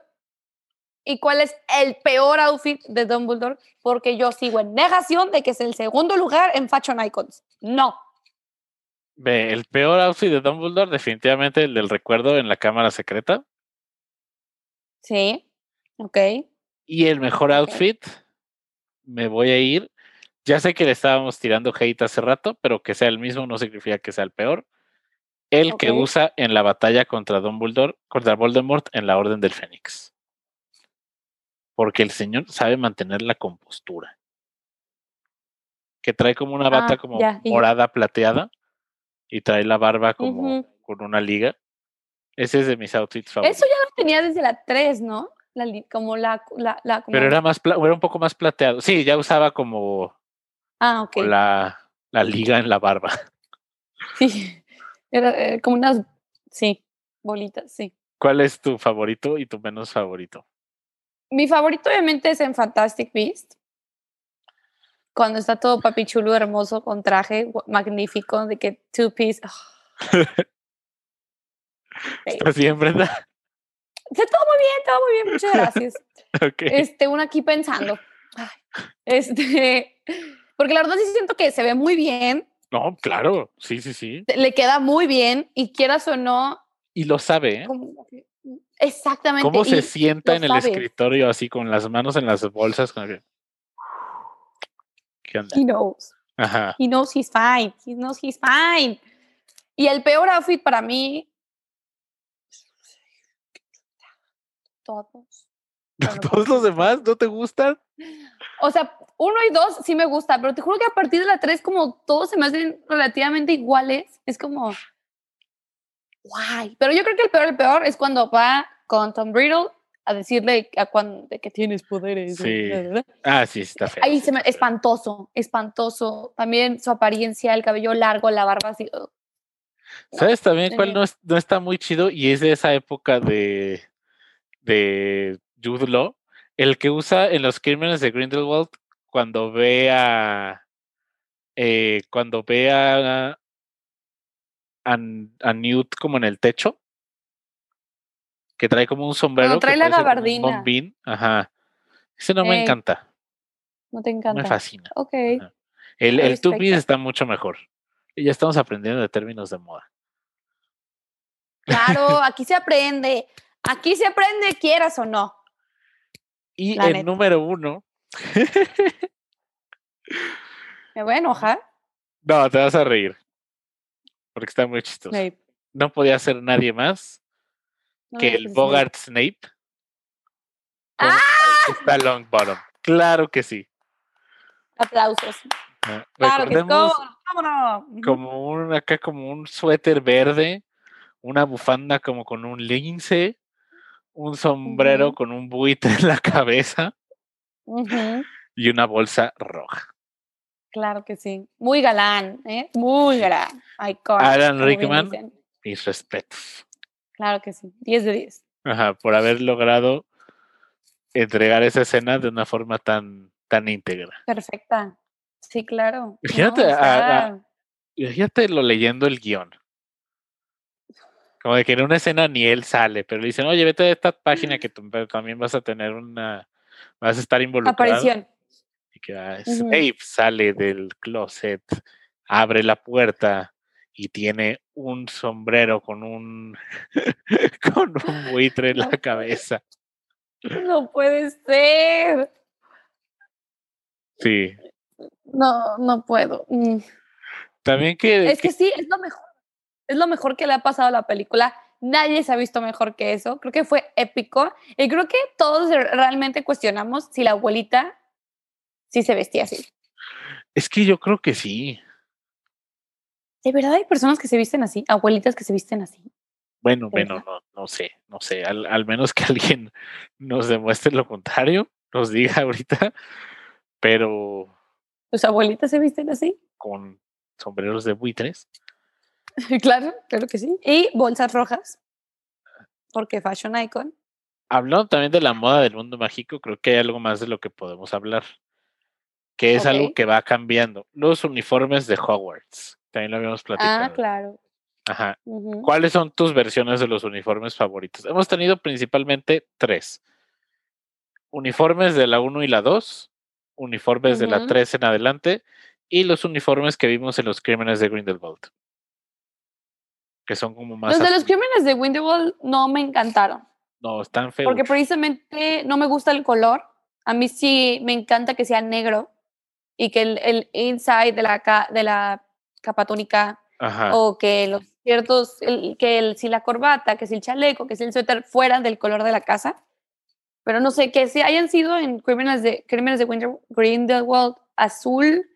¿Y cuál es el peor outfit de Dumbledore? Porque yo sigo en negación de que es el segundo lugar en Fashion Icons. No.
Ve, el peor outfit de Dumbledore, definitivamente el del recuerdo en la cámara secreta.
Sí, ok.
Y el mejor outfit, me voy a ir. Ya sé que le estábamos tirando hate hace rato, pero que sea el mismo no significa que sea el peor el que usa en la batalla contra Dumbledore, contra Voldemort en la Orden del Fénix. Porque el señor sabe mantener la compostura. que trae como una bata
Ah,
como
y ya.
morada plateada y trae la barba como con una liga. Ese es de mis outfits favoritos.
Eso ya lo tenía desde la 3, ¿no? La, como la, la, la- como-
Pero era más era un poco más plateado. Sí, ya usaba como,
Ah, ok.
la, la liga en la barba.
Sí. Era eh, como unas, sí, bolitas, sí.
¿Cuál es tu favorito y tu menos favorito?
Mi favorito obviamente es en Fantastic Beast. Cuando está todo papi chulo, hermoso, con traje magnífico, de que two piece. ah. Bello.
¿Estás bien, Brenda?
Está todo muy bien, todo muy bien, muchas gracias. Este, uno aquí pensando. Ay, Este, porque la verdad sí siento que se ve muy bien,
No, claro, sí, sí, sí.
le queda muy bien y quieras o no,
Y lo sabe, ¿eh?
exactamente.
¿Cómo se sienta en el escritorio así con las manos en las bolsas? ¿Qué onda?
He knows.
Ajá.
He knows he's fine. He knows he's fine. Y el peor outfit para mí. Todos.
¿Todos los demás no te gustan?
O sea, uno y dos sí me gusta, pero te juro que a partir de la tres, como todos se me hacen relativamente iguales. Es como. Guay. Pero yo creo que el peor, el peor es cuando va con Tom Riddle a decirle a cuan- de que tienes poderes.
Sí. Ah, sí, está feo.
Ahí
sí
se me, espantoso, espantoso. También su apariencia, el cabello largo, la barba así.
¿Sabes también cuál no, es- no está muy chido? Y es de esa época de, de Jude Law, el que usa en los crímenes de Grindelwald cuando ve a eh, cuando ve a, a, a Newt como en el techo, que trae como un sombrero. que
trae la
como un
gabardina.
bombín. Ajá. Ese no me
Ey,
encanta,
No te
no me
encanta.
fascina.
Ok.
Ajá. El, el two piece está mucho mejor. Y ya estamos aprendiendo de términos de moda.
Claro, aquí se aprende. Aquí se aprende, quieras o no.
Y
La
el
neta.
número uno.
Me voy a enojar.
No, te vas a reír. Porque está muy chistoso.
Snape.
No podía ser nadie más
No
que el Bogart Snape. con
¡Ah!
Está Longbottom. Claro que sí.
Aplausos.
Ah,
Claro que. Ujú.
como un acá como un suéter verde, una bufanda como con un lince, un sombrero con un buitre en la cabeza y una bolsa roja.
Claro que sí. Muy galán, ¿eh? Muy galán. Iconic,
Alan Rickman. Mis respetos.
Claro que sí. 10 de 10.
Ajá, por haber logrado entregar esa escena de una forma tan, tan íntegra.
Perfecta. Sí, claro.
Imagínate
No, o
a- a-
sea,
Imagínate lo leyendo el guion. Como de que en una escena ni él sale, pero le dicen, oye, vete a esta página que también vas a tener una, vas a estar involucrado.
aparición.
Y que ah. Snape sale del closet, abre la puerta y tiene un sombrero con un con un buitre en
No
la
puede
cabeza.
No puede ser.
Sí.
No, no puedo. Mm.
También que,
Es que sí, es lo mejor. Es lo mejor que le ha pasado a la película. Nadie se ha visto mejor que eso. Creo que fue épico. Y creo que todos realmente cuestionamos si la abuelita sí se vestía así.
es que yo creo que sí.
¿De verdad hay personas que se visten así? Abuelitas que se visten así.
Bueno,
¿De
bueno, no, no sé, no sé. Al, al menos que alguien nos demuestre lo contrario, nos diga ahorita, pero
¿Tus abuelitas se visten así?
con sombreros de buitres.
claro, claro que sí. Y bolsas rojas. Porque fashion icon.
Hablando también de la moda del mundo mágico, creo que hay algo más de lo que podemos hablar, que es algo que va cambiando. Los uniformes de Hogwarts, también lo habíamos platicado.
Ah, claro.
Ajá. ¿Cuáles son tus versiones de los uniformes favoritos? Hemos tenido principalmente tres. Uniformes de la 1 y la 2, uniformes de la
Ujú.
3 en adelante y los uniformes que vimos en los crímenes de Grindelwald. Que son como más...
Los de los crímenes de Winterwall no me encantaron.
No, están feos.
Porque precisamente no me gusta el color. A mí sí me encanta que sea negro y que el, el inside de la, de la capa túnica
Ajá.
o que los ciertos, el- que el, si la corbata, que si el chaleco, que si el suéter fueran del color de la casa. Pero no sé, que si hayan sido en crímenes de, crímenes de Winter, Grindelwald azul,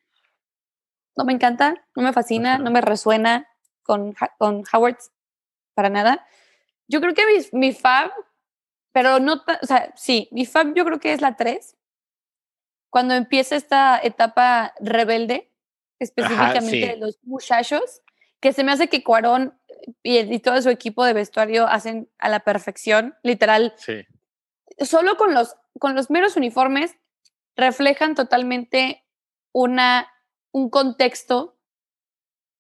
no me encanta, no me fascina, no me resuena con, con Howard para nada. Yo creo que mi, mi fab, pero no, o sea, sí, mi fab yo creo que es la 3. Cuando empieza esta etapa rebelde, específicamente de los muchachos, que se me hace que Cuarón y, y, todo su equipo de vestuario hacen a la perfección, literal.
Sí.
Solo con los, con los meros uniformes reflejan totalmente una, un contexto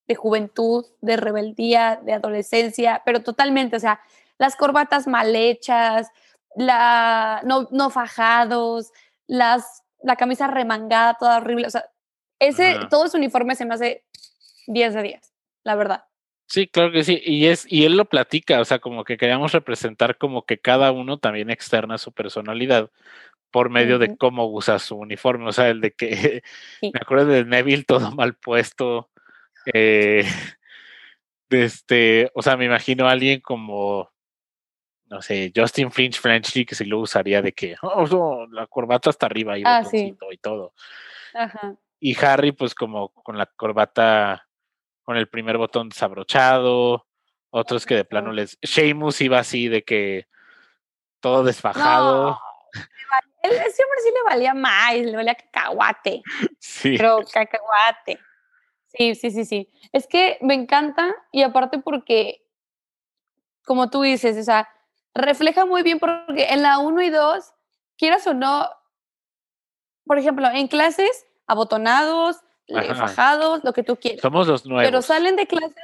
de juventud, de rebeldía, de adolescencia, pero totalmente, o sea, las corbatas mal hechas, la, no, no fajados, las, la camisa remangada, toda horrible, o sea, ese, todo ese uniforme se me hace 10 de 10, la verdad.
Sí, claro que sí, y es, y él lo platica, o sea, como que queríamos representar como que cada uno también externa su personalidad por medio de cómo usa su uniforme, o sea, el de que me acuerdo de Neville todo mal puesto, eh, este, o sea, me imagino a alguien como, no sé, Justin Flinch Frenchy, que se lo usaría de que, oh, la corbata hasta arriba y,
ah, sí.
y todo.
Ajá.
Y Harry, pues como con la corbata, con el primer botón desabrochado, otros que de plano les... Sheamus iba así de que todo desfajado.
No. Ese hombre sí le valía más, le valía cacahuate.
Sí.
Pero cacahuate. Sí, sí, sí, sí. Es que me encanta y aparte porque, como tú dices, o sea, refleja muy bien porque en la 1 y 2, quieras o no, por ejemplo, en clases, abotonados, eh, fajados, lo que tú quieras.
Somos los nuevos.
Pero salen de clases,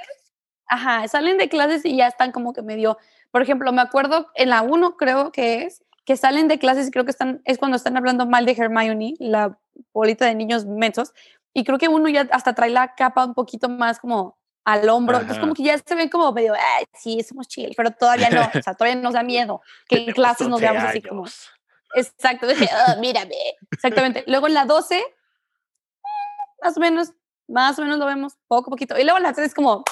ajá, salen de clases y ya están como que medio, por ejemplo, me acuerdo en la 1 creo que es, que salen de clases y creo que están, es cuando están hablando mal de Hermione, la bolita de niños mensos, y creo que uno ya hasta trae la capa un poquito más como al hombro, entonces como que ya se ven como medio, Ay, sí, somos chill, pero todavía no, o sea, todavía nos da miedo que en clases nos veamos así como, exacto, dije, oh, mírame, exactamente. Luego en la 12, más o menos, más o menos lo vemos, poco, poquito, y luego en la 3 es como,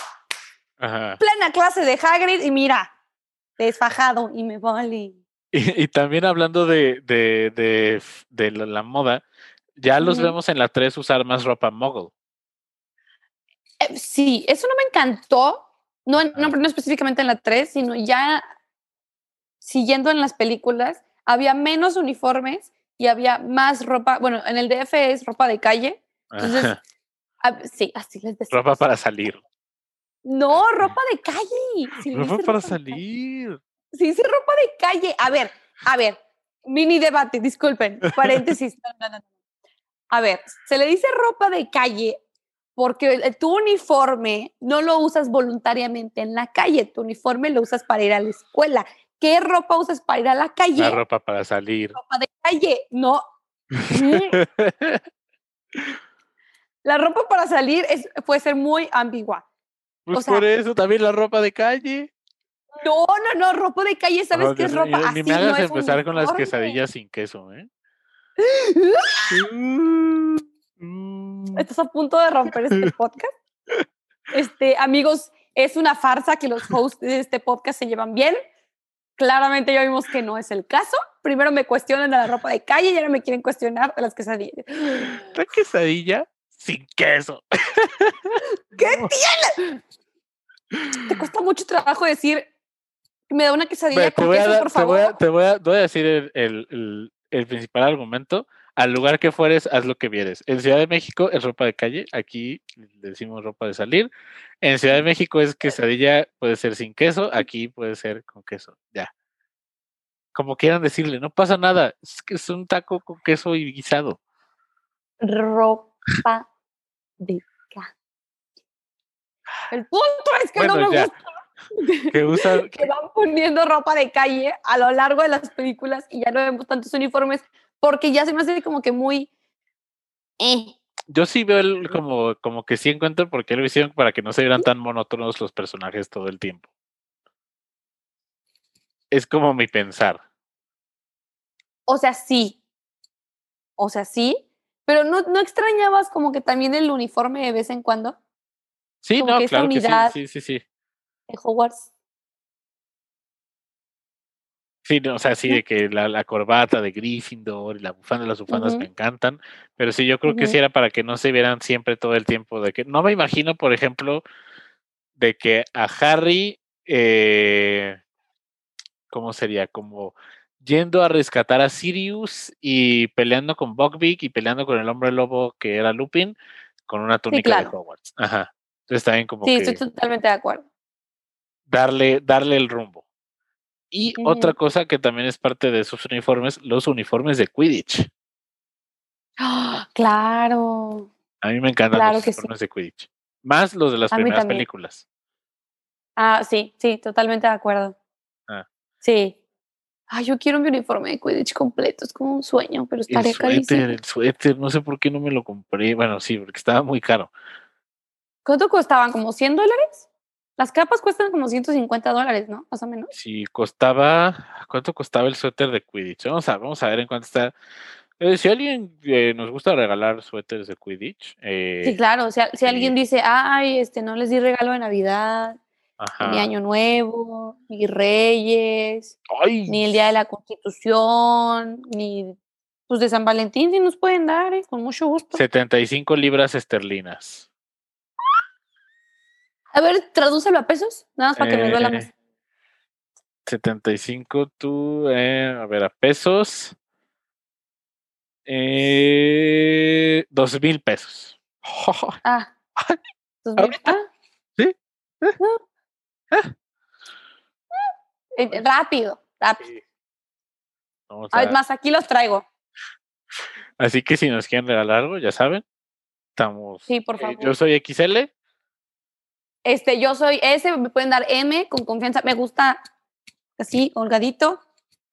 plena clase de Hagrid y mira, desfajado y me vale.
Y, y también hablando de, de, de, de la, la moda, ya los vemos en la 3 usar más ropa mogul.
Eh, sí, eso no me encantó. No, no, no específicamente en la 3, sino ya siguiendo en las películas, había menos uniformes y había más ropa. Bueno, en el DF es ropa de calle. Entonces, sí, así les decía.
Ropa para salir.
No, ropa de calle.
ropa para salir.
Sí, sí, ropa de calle. A ver, a ver, mini debate, disculpen, paréntesis. No, no, no. A ver, se le dice ropa de calle porque tu uniforme no lo usas voluntariamente en la calle, tu uniforme lo usas para ir a la escuela. ¿Qué ropa usas para ir a la calle?
La ropa para salir.
Ropa de calle, no. la ropa para salir es, puede ser muy ambigua.
Pues por eso también la ropa de calle.
No, no, no, ropa de calle, ¿sabes qué es ropa?
Ni me hagas empezar con las quesadillas sin queso, ¿eh?
Estás a punto de romper este podcast. Este, amigos, es una farsa que los hosts de este podcast se llevan bien. Claramente ya vimos que no es el caso. Primero me cuestionan de la ropa de calle y ahora me quieren cuestionar de las quesadillas.
La quesadilla sin queso.
¿Qué tiene? Te cuesta mucho trabajo decir, me da una quesadilla con queso, por favor.
Te voy a, voy a, decir el, el, el principal argumento, al lugar que fueres, haz lo que vieres. En Ciudad de México es ropa de calle, aquí le decimos ropa de salir. En Ciudad de México es quesadilla, puede ser sin queso, aquí puede ser con queso, ya. Como quieran decirle, no pasa nada, es que es un taco con queso y guisado.
Ropa de calle. El punto es que no me gusta
que, usan,
que van poniendo ropa de calle a lo largo de las películas y ya no vemos tantos uniformes porque ya se me hace como que muy... Eh.
Yo sí veo el, como, como que sí encuentro por qué lo hicieron para que no se vieran tan monótonos los personajes todo el tiempo. Es como mi pensar.
O sea, sí. O sea, sí. Pero no, no extrañabas como que también el uniforme de vez en cuando.
Sí, no, claro que sí, sí, sí, sí.
Hogwarts.
Sí, no, o sea, sí, de que la, la corbata de Gryffindor y la bufanda, las bufandas me encantan, pero sí, yo creo que sí era para que no se vieran siempre todo el tiempo de que, no me imagino, por ejemplo, de que a Harry, eh, ¿cómo sería? Como yendo a rescatar a Sirius y peleando con Buckbeak y peleando con el hombre lobo que era Lupin, con una túnica de
claro.
Hogwarts. Ajá. Entonces también como
Sí,
que
estoy totalmente de acuerdo.
Darle, darle el rumbo. Y otra cosa que también es parte de sus uniformes, los uniformes de Quidditch.
¡Ah! Claro.
A mí me encantan
Claro
los
sí.
uniformes de Quidditch. Más los de las
A
primeras películas.
Ah, sí, sí, totalmente de acuerdo.
Ah.
Sí. Ay, yo quiero mi uniforme de Quidditch completo, es como un sueño, pero
El
estaría
suéter,
carísimo.
el suéter, no sé por qué no me lo compré. Bueno, sí, porque estaba muy caro.
¿Cuánto costaban? ¿Como 100 dólares? Las capas cuestan como 150 dólares, ¿no? Más o menos.
Si costaba, ¿cuánto costaba el suéter de Quidditch? Vamos a, vamos a ver en cuánto está. Eh, si alguien eh, nos gusta regalar suéteres de Quidditch,
Sí,
eh,
claro. O sea, si
sí.
alguien dice, ay, este, no les di regalo de Navidad, ni. Año Nuevo, ni Reyes,
¡Ay!
ni el Día de la Constitución, ni pues de San Valentín, sí nos pueden dar, ¿eh? con mucho gusto.
75 libras esterlinas.
A ver, tradúcelo a pesos, nada más para que me duela más.
Eh, 75, tú, eh, a ver, a pesos. Eh, dos mil pesos.
Ah, dos mil-
¿Ahorita?
ah,
¿Sí? ¿Eh?
no.
¿Eh?
Eh, rápido, rápido.
Sí. Vamos
A ver,
a-
más aquí los traigo.
Así que si nos quieren regalar algo, ya saben. Estamos.
Sí, por
eh,
favor.
yo soy XL.
Este, yo soy S, me pueden dar M con confianza. Me gusta así, holgadito,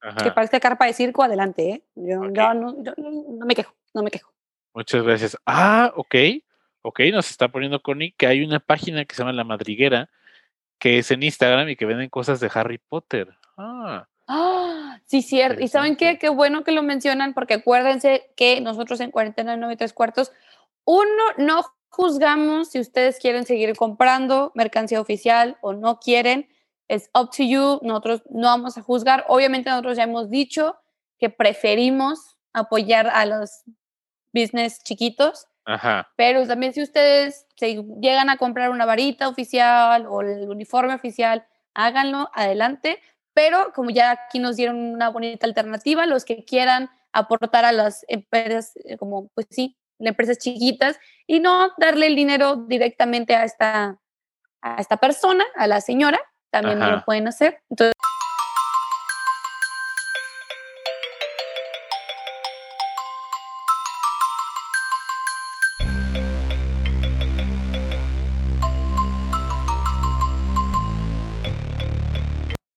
que
Ajá.
parezca carpa de circo, adelante, ¿eh? Yo, yo no, yo no me quejo, no me quejo.
Muchas gracias. Ah, ok. Ok, nos está poniendo Connie que hay una página que se llama La Madriguera, que es en Instagram y que venden cosas de Harry Potter. Ah,
Ah, sí, cierto. ¿Y saben qué? Qué bueno que lo mencionan, porque acuérdense que nosotros en Cuarentena de 93 cuartos, uno, no juzgamos si ustedes quieren seguir comprando mercancía oficial o no quieren. Es up to you. Nosotros no vamos a juzgar. Obviamente nosotros ya hemos dicho que preferimos apoyar a los business chiquitos,
ajá.
pero también si ustedes se llegan a comprar una varita oficial o el uniforme oficial, háganlo, adelante. Pero como ya aquí nos dieron una bonita alternativa, los que quieran aportar a las empresas, eh, como pues sí, empresas chiquitas, y no darle el dinero directamente a esta, a esta persona, a la señora, también
Ajá.
lo pueden hacer. Entonces,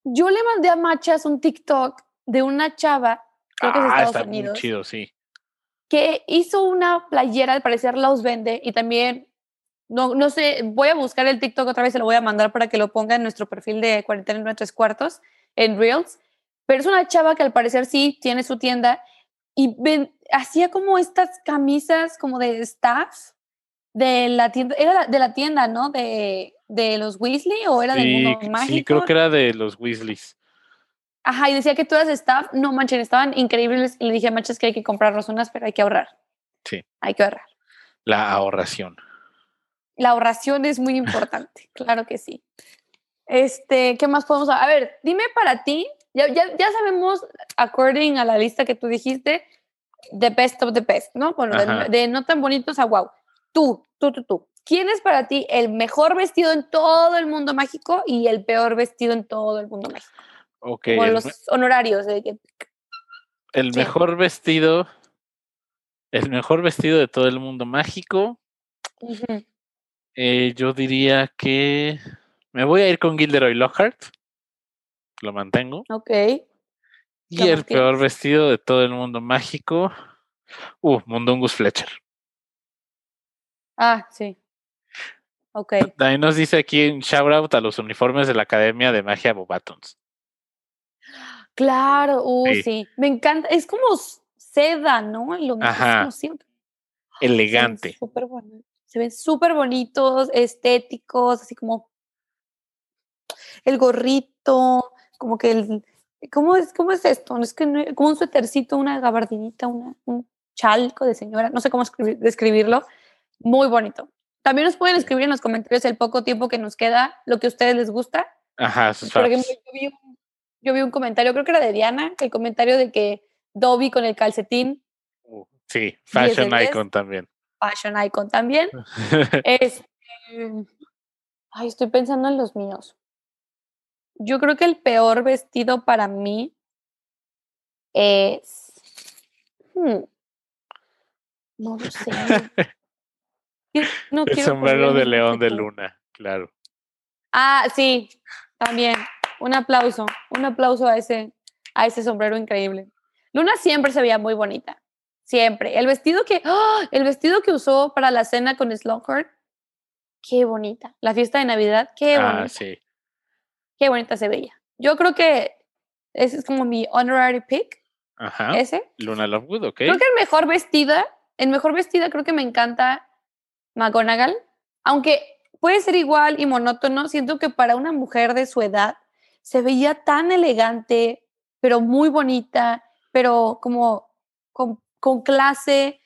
yo le mandé a Machas un TikTok de una chava, creo que es de
Ah,
Estados
está muy
Unidos,
chido, sí.
Que hizo una playera, al parecer los vende y también, no, no sé, voy a buscar el TikTok otra vez, se lo voy a mandar para que lo ponga en nuestro perfil de cuarentena en tres cuartos, en Reels, pero es una chava que al parecer sí tiene su tienda y ven- hacía como estas camisas como de staff de la tienda, era de la tienda, ¿no? De, de los Weasley o era del
Sí,
mundo
c-
mágico.
sí, creo que era de los Weasleys.
Ajá, y decía que todas staff, no manchen, estaban increíbles. Y le dije Manches que hay que comprarnos unas, pero hay que ahorrar.
Sí.
Hay que ahorrar.
La ahorración.
La ahorración es muy importante, claro que sí. Este, ¿qué más podemos A ver, dime para ti, ya, ya, ya sabemos, according a la lista que tú dijiste, the best of the best, ¿no? Bueno, de no tan bonitos a wow. Tú, tú, tú, tú. ¿Quién es para ti el mejor vestido en todo el mundo mágico y el peor vestido en todo el mundo mágico?
Ok,
Como los honorarios. de que-
el
sí.
mejor vestido. El mejor vestido de todo el mundo mágico. Eh, yo diría que. Me voy a ir con Gilderoy Lockhart. Lo mantengo.
Ok.
Y el peor vestido de todo el mundo mágico. Uh, Mundungus Fletcher.
Ah, sí. Ok.
También nos dice aquí un shout out a los uniformes de la Academia de Magia Bobatons.
Claro, uh,
Sí.
sí. Me encanta. Es como seda, ¿no? Lo mismo,
Ajá.
como siempre. Ven
Elegante.
súper boni- Se ven súper bonitos, estéticos, así como el gorrito, como que el, ¿cómo es, cómo es esto? Es que no- como un suétercito, una gabardinita, una, un chalco de señora, no sé cómo escribir- describirlo. Muy bonito. También nos pueden escribir en los comentarios el poco tiempo que nos queda, lo que a ustedes les gusta.
Ajá, sus
Por ejemplo, yo vi, un, yo vi un comentario, creo que era de Diana, el comentario de que Dobby con el calcetín,
Uh, Sí,
10 de
Fashion
10.
Icon también.
Fashion Icon también. Este, ay, estoy pensando en los míos. Yo creo que el peor vestido para mí es. hmm, no lo sé. No
El sombrero de león de luna, claro.
Ah, sí, también. Un aplauso, un aplauso a ese, a ese sombrero increíble. Luna siempre se veía muy bonita, siempre. El vestido que, ¡ah! el vestido que usó para la cena con Slughorn, qué bonita. La fiesta de Navidad, qué
ah,
bonita,
sí.
qué bonita se veía. Yo creo que ese es como mi honorary pick,
Ajá.
ese.
Luna Lovegood, ok.
Creo que el mejor vestida, el mejor vestida creo que me encanta McGonagall, aunque puede ser igual y monótono, siento que para una mujer de su edad se veía tan elegante, pero muy bonita, pero como con, con clase,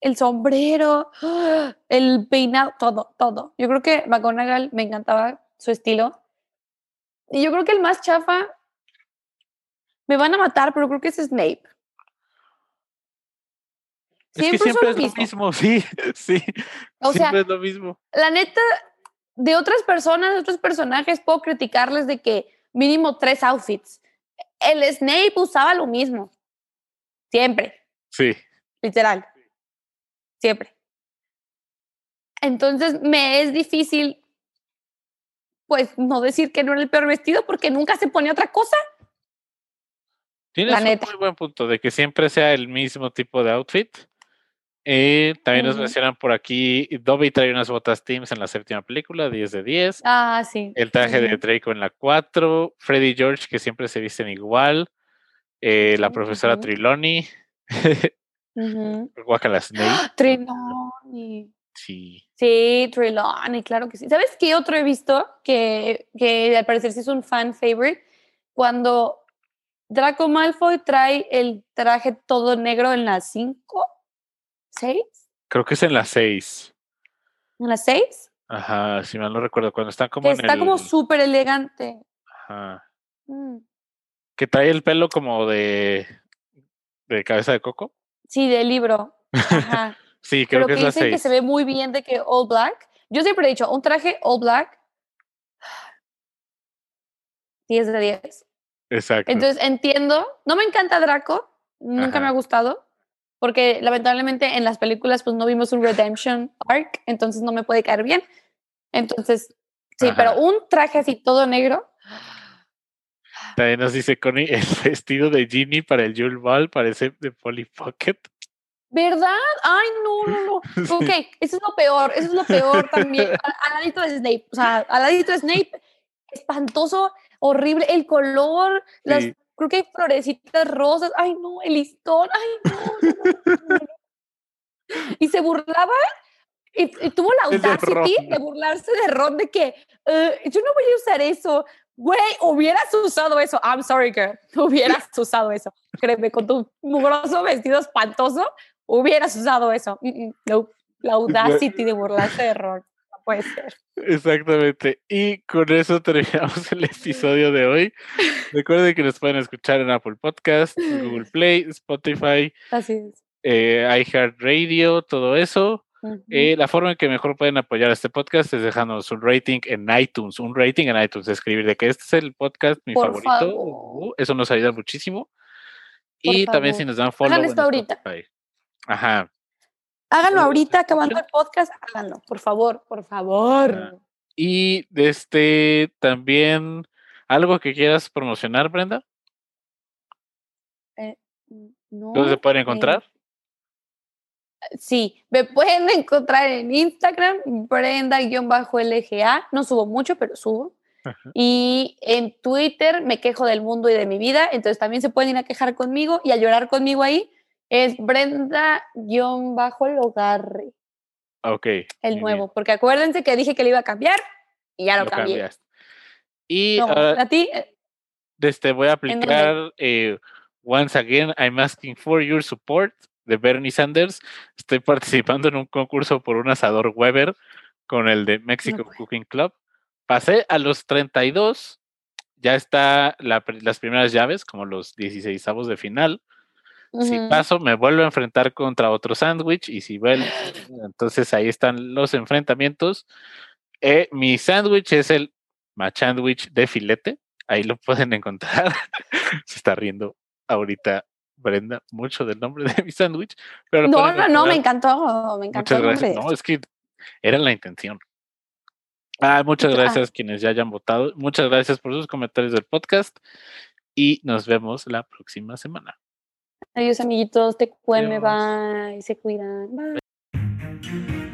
el sombrero, el peinado, todo, todo. Yo creo que McGonagall me encantaba su estilo. Y yo creo que el más chafa, me van a matar, pero creo que es Snape.
es que siempre es lo mismo, sí, sí.
O sea,
siempre es lo mismo.
la neta, de otras personas, de otros personajes, puedo criticarles de que mínimo tres outfits. El Snape usaba lo mismo. Siempre,
Sí.
literal. Siempre. Entonces me es difícil, pues, no decir que no era el peor vestido porque nunca se ponía otra cosa.
Tienes
La
un
neta.
muy buen punto de que siempre sea el mismo tipo de outfit. Eh, también nos
Ujú.
mencionan por aquí, Dobby trae unas botas Teams en la séptima película, 10 de 10.
Ah, sí.
El traje de
Ujú.
Draco en la 4. Freddy y George, que siempre se visten igual. eh, la profesora
ujú.
Triloni.
Ujú.
Guacala Snape.
Trelawney.
Sí.
Sí, Trelawney, claro que sí. ¿Sabes qué otro he visto que, que al parecer sí es un fan favorite? Cuando Draco Malfoy trae el traje todo negro en las 5, 6,
Creo que es en la 6.
en las 6,
Ajá, si mal no recuerdo. Cuando están como
que
en
está
el.
como súper elegante.
Ajá.
Mm.
Que trae el pelo como de. de cabeza de coco.
Sí, del libro. Ajá.
Sí, creo
Pero
que
que
es la
dicen que
6.
se ve muy bien de que all black. Yo siempre he dicho, un traje all black, 10 de 10.
Exacto.
Entonces entiendo, no me encanta Draco, nunca me ha gustado, porque lamentablemente en las películas pues no vimos un redemption arc, entonces no me puede caer bien. Entonces, sí,
Ajá.
pero un traje así todo negro,
También nos dice Connie, el vestido de Ginny para el Yule Ball parece de Polly Pocket.
¿verdad? Ay, no, no, no. Ok, eso es lo peor, eso es lo peor también. Al, ladito de Snape, o sea, al ladito de Snape, espantoso, horrible, el color, las,
Sí.
Creo que hay florecitas rosas, ay no, el listón, ay no. Y se burlaba, y, y tuvo la audacity de burlarse de Ron, de que "Eh, yo no voy a usar eso. Güey, hubieras usado eso. I'm sorry, girl. Hubieras usado eso. Créeme, con tu mugroso vestido espantoso, hubieras usado eso. Mm, mm, no. La audacity de burlarse de Ron. Puede ser.
Exactamente. Y con eso terminamos el episodio de hoy. Recuerden que nos pueden escuchar en Apple Podcast, Google Play, Spotify,
Así es.
eh, iHeartRadio, todo eso. Eh, la forma en que mejor pueden apoyar este podcast es dejándonos un rating en iTunes, un rating en iTunes, escribir de que este es el podcast mi
Por
favorito.
favor.
eso nos ayuda muchísimo.
Por
Y también si nos dan follow
Hagan esto ahorita.
Spotify. Ajá.
Háganlo ahorita, acabando el podcast, háganlo, por favor, por favor.
Ah. Y este también algo que quieras promocionar, Brenda,
No,
¿dónde se pueden
eh,
encontrar?
Sí, me pueden encontrar en Instagram, Brenda-LGA. No subo mucho, pero subo.
Ajá.
Y en Twitter me quejo del mundo y de mi vida. Entonces también se pueden ir a quejar conmigo y a llorar conmigo ahí. Es Brenda-Logarre,
Ok.
el
bien,
nuevo. Porque acuérdense que dije que le iba a cambiar y ya lo,
lo
cambié.
cambiaste. Y
No,
ahora,
a ti, eh,
Este, voy a aplicar eh, Once Again, I'm asking for your support de Bernie Sanders. Estoy participando en un concurso por un asador Weber con el de Mexico Cooking Club. Pasé a los 32, ya está las primeras llaves, como los 16 avos de final. Si paso, me vuelvo a enfrentar contra otro sándwich y si vuelvo, entonces ahí están los enfrentamientos. Eh, mi sándwich es el machándwich de filete, ahí lo pueden encontrar. Se está riendo ahorita Brenda mucho del nombre de mi sándwich.
No, no, no, me encantó, me encantó.
Muchas gracias. No, es que era la intención. Ah, muchas gracias quienes ya hayan votado. Muchas gracias por sus comentarios del podcast y nos vemos la próxima semana.
Adiós, amiguitos. Te cuiden, bye. Se cuidan. Bye.